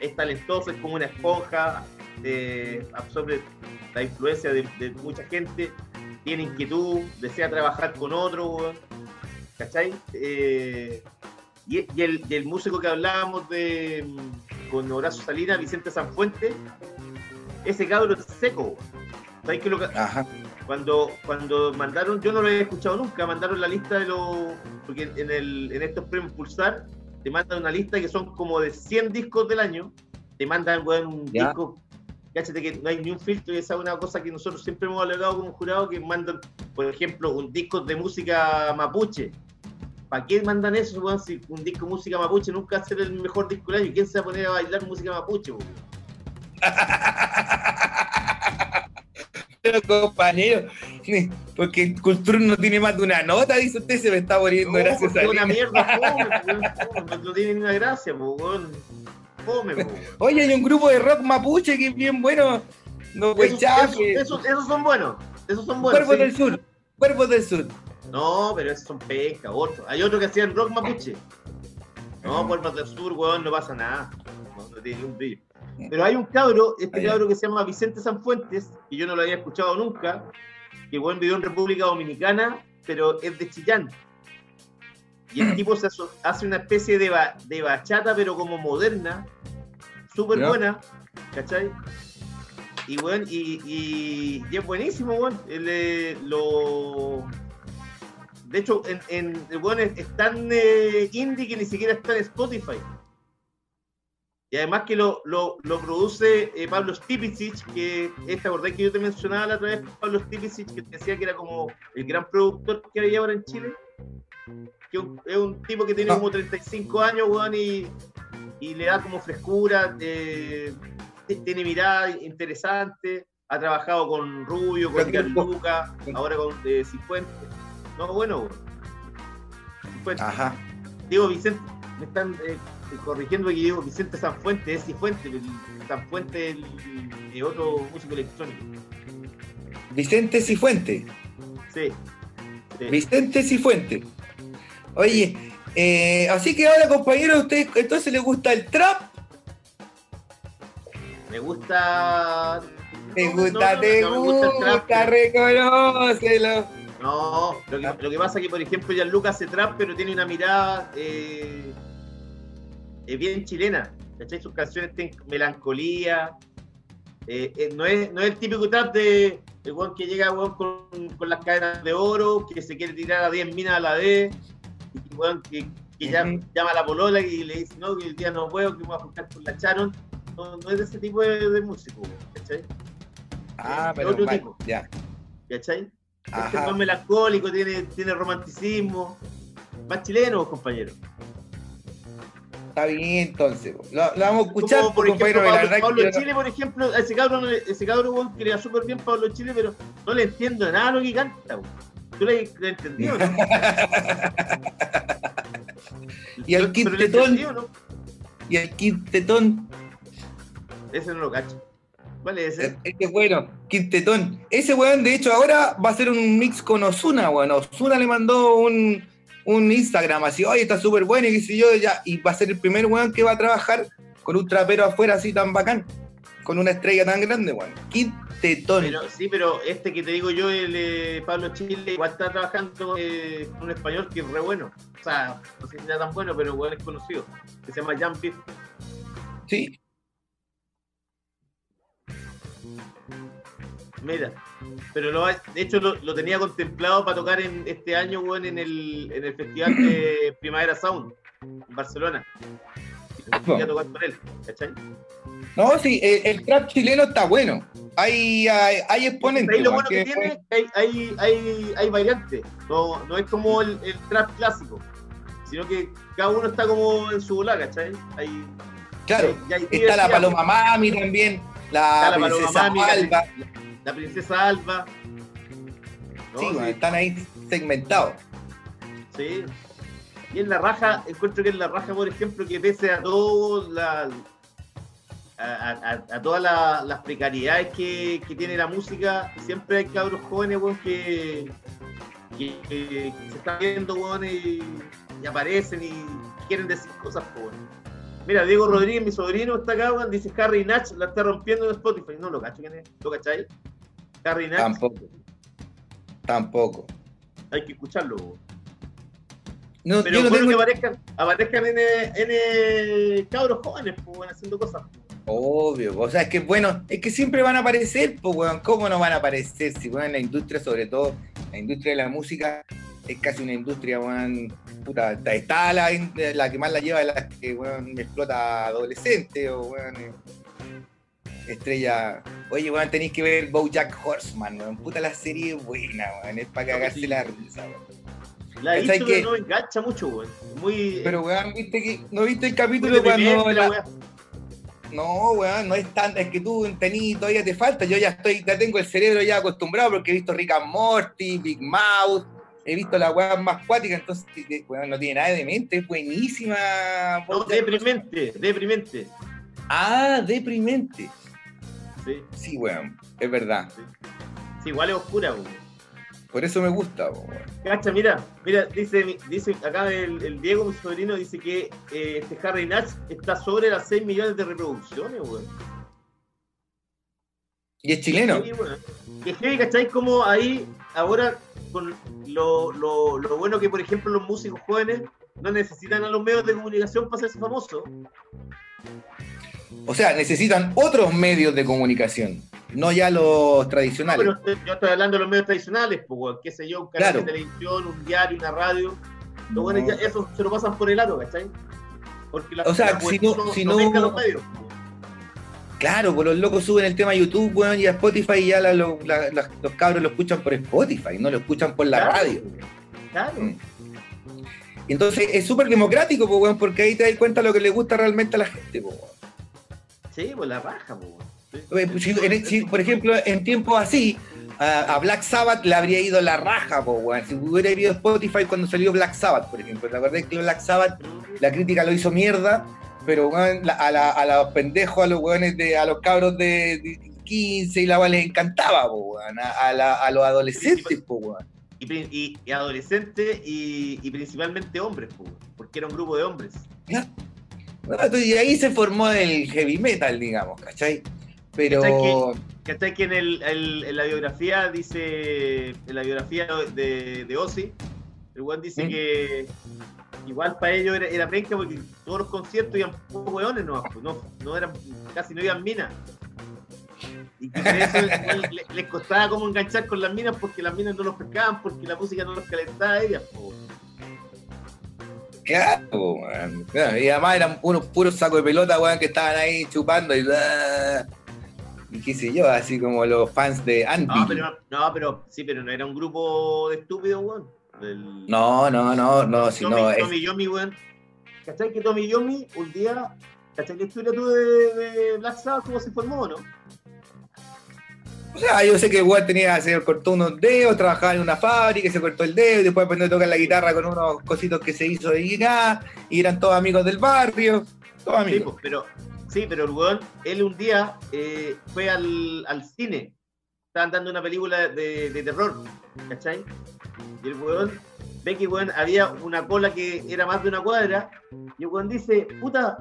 Es talentoso, es como una esponja, eh, absorbe la influencia de, mucha gente, tiene inquietud, desea trabajar con otro. ¿cachai? Eh, y, el, músico que hablábamos de mm, con Horacio Salinas, Vicente Sanfuente, ese cabro es seco. ¿Sabes que lo. Cuando, cuando mandaron, yo no lo había escuchado nunca, mandaron la lista de los. Porque en, el, en estos premios Pulsar te mandan una lista que son como de 100 discos del año. Te mandan, un Ya. disco. Cáchate que no hay ni un filtro y esa es una cosa que nosotros siempre hemos alegado como jurado que mandan, por ejemplo, un disco de música mapuche. ¿Para qué mandan eso? Si un disco de música mapuche nunca va a ser el mejor disco del año. ¿Quién se va a poner a bailar música mapuche, compañero, porque Cultura no tiene más de una nota, dice usted, se me está muriendo No, gracias a una mierda, fome, no, tiene ni una gracia. Fome, po, weón. Oye, hay un grupo de rock mapuche que es bien bueno. No, pues Esos, esos- esos- esos son buenos, esos son buenos. Cuerpos sí. del Sur, Cuerpos del Sur. No, pero esos son pesca, otros. Hay otros que hacían rock mapuche. No, Cuerpos del Sur, weón, no pasa nada. No, no tiene ni un brillo. Pero hay un cabro, este cabro que se llama Vicente Sanfuentes, que yo no lo había escuchado nunca, que weón vivió en República Dominicana, pero es de Chillán. Y el tipo se hace una especie de, ba- de bachata, pero como moderna, súper buena, ¿cachai? Y bueno, y, y, y es buenísimo, weón. Él, eh, lo... De hecho, en, el es, es tan eh, indie que ni siquiera está en Spotify. Y además que lo, lo, lo produce eh, Pablo Stipicic, que esta verdad que yo te mencionaba la otra vez, Pablo Stipicic, que decía que era como el gran productor que había ahora en Chile. Que un- es un tipo que tiene No. como 35 años, weón, y, y le da como frescura, eh, tiene mirada interesante, ha trabajado con Rubio, con Gianluca, ahora con eh, Cifuentes. No, bueno, weón. Cifuentes. Ajá. Digo Vicente, me están eh, corrigiendo que digo Vicente Sanfuente, es Cifuente, Sanfuente es el, el otro músico electrónico. Vicente Cifuente. Sí. sí. Vicente Cifuente. Oye, eh, así que ahora, compañero, ¿a usted entonces le gusta el trap? Me gusta. ¿Te gusta, no, te no me gusta el trap, gusta? Reconócelo. No, lo que, lo que pasa es que, por ejemplo, Gianluca hace trap, pero tiene una mirada eh, eh, bien chilena. ¿Cachai? Sus canciones tienen melancolía. eh, eh, no, es, no es el típico trap de el weón que llega weón, con, con las cadenas de oro, que se quiere tirar a 10 minas a la vez, y que, weón, que, que ya- Ujú. llama a la polola y le dice, no, que el día no puedo, que voy a juntar con la Charon. No, no es de ese tipo de, de músico, ¿cachai? Ah, Es pero otro tipo. ya. ¿Cachai? Este es más melancólico, tiene, tiene romanticismo. Más chileno, compañero. Está bien, entonces. Lo, lo vamos a escuchar, Como, por compañero, ejemplo, la Pablo, Pablo no- Chile, por ejemplo, ese cabrón, ese cabrón da súper bien Pablo Chile, pero no le entiendo nada a lo que canta. weón. ¿Tú le, le entendió, no? Y le quintetón, y el quintetón, Ese no lo cacho. ¿Cuál es ese? ese bueno, quintetón. Ese weón, de hecho, ahora va a hacer un mix con Osuna, weón. Osuna le mandó un, un Instagram así, oye, está súper bueno y qué sé yo, ya. Y va a ser el primer weón que va a trabajar con un trapero afuera así tan bacán. con una estrella tan grande, weón. Quintetón. Pero, sí, pero este que te digo yo, el eh, Pablo Chile, igual está trabajando eh, con un español que es re bueno. O sea, no sé si sea tan bueno, pero igual es conocido. Que se llama Jan Pitt. Sí. Mira, pero lo, de hecho lo, lo tenía contemplado para tocar en este año, weón, en el, en el festival de Primavera Sound, en Barcelona. Y quería tocar con él, ¿cachai? No, sí, el, el trap chileno está bueno. Hay, hay, hay exponentes. Ahí lo bueno que que- tiene, hay, hay, hay, hay variantes. No, no es como el, el trap clásico, sino que cada uno está como en su bola, ¿cachai? Hay, Claro, está la Paloma Mami también, la, la Paloma Mami, Alba. La princesa Alba. ¿no? Sí, están ahí segmentados. Sí. Y en la raja, encuentro que en la raja, por ejemplo, que pese a todo la. a, a- a todas la- las precariedades que, que tiene la música, siempre hay cabros jóvenes, weón, que, que, que se están viendo, weón, y, y aparecen y quieren decir cosas, weón. Mira, Diego Rodríguez, mi sobrino, está acá, weón, dice Harry Natch la está rompiendo en Spotify. No lo cacho, ¿quién es? ¿Lo cacháis? Harry Tampoco. Tampoco. hay que escucharlo. No, Pero yo no bueno tengo- que aparezcan, aparezcan en, en cabros jóvenes, pues, haciendo cosas. Obvio, o sea, es que bueno, es que siempre van a aparecer, pues, weón, ¿cómo no van a aparecer? Si, weón, la industria, sobre todo, la industria de la música, es casi una industria, weón, puta, está, está la, la que más la lleva, la que, weón, explota adolescente, o, weón, eh, estrella, oye, weón, tenéis que ver BoJack Horseman, weón, puta, la serie es buena, weón, es para cagarse la risa, weón. La he ¿Cachai visto, que- no me engancha mucho, güey. Muy. Pero, weón, ¿viste que, ¿no viste el capítulo cuando la. No, weón, no es tan, es que tú tení, todavía te falta, yo ya estoy, ya tengo el cerebro ya acostumbrado porque he visto Rick and Morty, Big Mouth, he visto la weá más cuática, entonces, weón, no tiene nada de mente, es buenísima. No, deprimente, deprimente. Ah, deprimente. Sí, Sí, weón, es verdad. sí, igual es oscura, güey. Por eso me gusta, weón. Cacha, mira, mira, dice, dice acá el, el Diego, mi sobrino, dice que eh, este Harry Natch está sobre las 6 millones de reproducciones, güey. Y es chileno. Sí, bueno. Que heavy, ¿cachai? Como ahí, ahora, con lo, lo, lo bueno que, por ejemplo, los músicos jóvenes no necesitan a los medios de comunicación para hacerse famosos. O sea, necesitan otros medios de comunicación, no ya los tradicionales. Pero yo estoy hablando de los medios tradicionales, pues, qué sé yo, un canal Claro. de televisión, un diario, una radio. No. eso se lo pasan por el aro, ¿cachai? Porque la, O sea, la si juventud no- si no- los medios. pues. Claro, pues los locos suben el tema a YouTube, weón, y a Spotify y ya la- la- los cabros lo escuchan por Spotify, no lo escuchan por la Claro, radio. Claro. Mm. Entonces es súper democrático, pues, weón, porque ahí te das cuenta lo que le gusta realmente a la gente, pues, weón. Sí, pues la raja, pues. Oye, pues, si- en- si, por ejemplo, en tiempos así, a, a Black Sabbath le habría ido la raja, pues, weón. Si hubiera ido Spotify cuando salió Black Sabbath, por ejemplo. La verdad es que Black Sabbath, la crítica lo hizo mierda, pero weón, la- a, la- a los pendejos, a los weones de, a los cabros de, de 15 y la weón les encantaba, pues, weón. A, a la- a los adolescentes, pues, weón. Y, pri- y- y adolescentes y, y principalmente hombres, pues, porque era un grupo de hombres. ¿Ya? No, y ahí se formó el heavy metal, digamos, ¿cachai? Pero. ¿Cachai ¿Cachai que en, el, el- en la biografía dice, en la biografía de, de Ozzy, el weón dice ¿Mm? que igual para ellos era, era penca porque todos los conciertos iban pocos weones, no, no, no eran, casi no iban minas. Y que eso igual le- les costaba como enganchar con las minas porque las minas no los pescaban, porque la música no los calentaba a ellas. po. Claro, Y además eran unos puros sacos de pelota, weón, que estaban ahí chupando y. Y qué sé yo, así como los fans de Andy. No, pero, no, pero sí, pero no era un grupo de estúpidos, weón. El- No, no, no, no, si no es. Tommy Yomi, weón. ¿Cachai que Tommy Yomi un día, ¿cachai que historia tú de, de Black Sabbath cómo se formó, no? O sea, yo sé que weón tenía, se cortó unos dedos, trabajaba en una fábrica, se cortó el dedo, y después aprendió a tocar la guitarra con unos cositos que se hizo de acá, y eran todos amigos del barrio, todos Sí, amigos. pues, pero, sí, pero el weón, él un día eh, fue al, al cine. Estaban dando una película de, de terror, ¿cachai? Y el weón ve que weón, había una cola que era más de una cuadra. Y el weón dice, puta,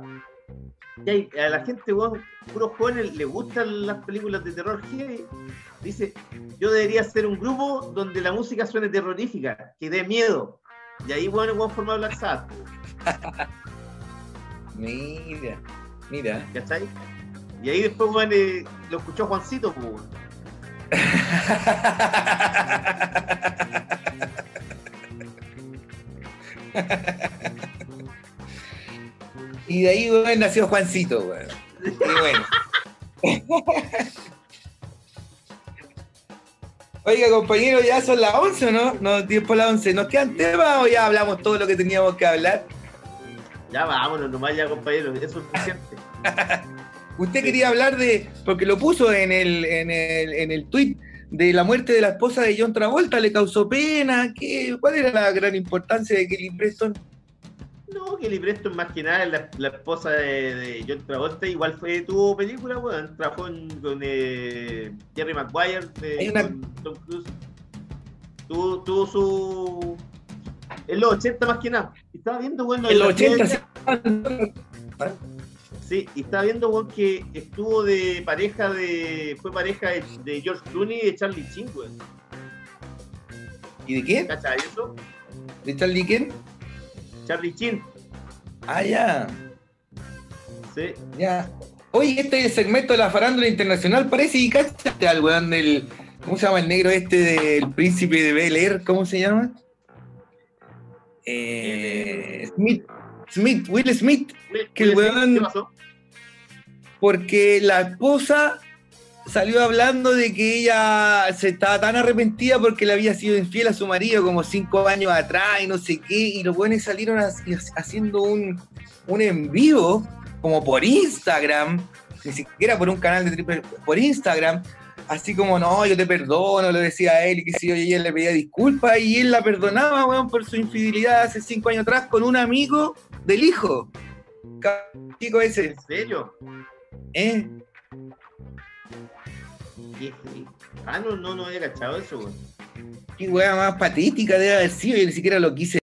hay- a la gente, weón, puros jóvenes, le gustan las películas de terror heavy. Dice, yo debería ser un grupo donde la música suene terrorífica, que dé miedo. Y ahí, el weón forma Black Sabbath, Mira, mira. ¿cachai? Y ahí después, weón, eh, lo escuchó Juancito, pues, weón. Y de ahí, nació Juancito. Y bueno. Oiga, compañero, ya son las 11, ¿o ¿no? No, 10 por las 11. ¿Nos quedan temas o ya hablamos todo lo que teníamos que hablar? Ya vámonos nomás ya, compañero, es suficiente. Usted quería hablar de, porque lo puso en el, en el, en el tweet de la muerte de la esposa de John Travolta, le causó pena, ¿qué, ¿cuál era la gran importancia de Kelly Preston? No, Kelly Preston más que nada, la, la esposa de, de John Travolta, igual fue, tuvo película, weón, trabajó en- con eh, Jerry Maguire, de, Hay una- con Tom Cruise. Tuvo, tuvo su... En los 80 más que nada. Estaba viendo, weón, de En los la 80, serie- sí. Sí, y estaba viendo, weón, que estuvo de pareja de... Fue pareja de, de George Clooney y de Charlie Chin, weón. ¿Y de quién? ¿Cachai eso? ¿De Charlie quién? Charlie Chin, Ah, ya, sí. ya. Oye, este segmento de la farándula internacional, parece, y cállate al weón del, ¿cómo se llama el negro este del príncipe de Bel Air? ¿Cómo se llama? Eh, Smith, Smith, Will Smith. Que el Will weón- ¿Qué pasó? porque la esposa salió hablando de que ella se estaba tan arrepentida porque le había sido infiel a su marido como cinco años atrás y no sé qué, y los buenos salieron ha- haciendo un, un en vivo, como por Instagram, ni siquiera por un canal de triple, por Instagram, así como, no, yo te perdono, lo decía a él, y que si yo, y ella le pedía disculpas, y él la perdonaba, weón, por su infidelidad hace cinco años atrás con un amigo del hijo. Chico ese, ¿En serio? ¿eh? Ah, no, no, no había cachado eso, weón. Qué weá más patética debe haber sido, yo ni siquiera lo quise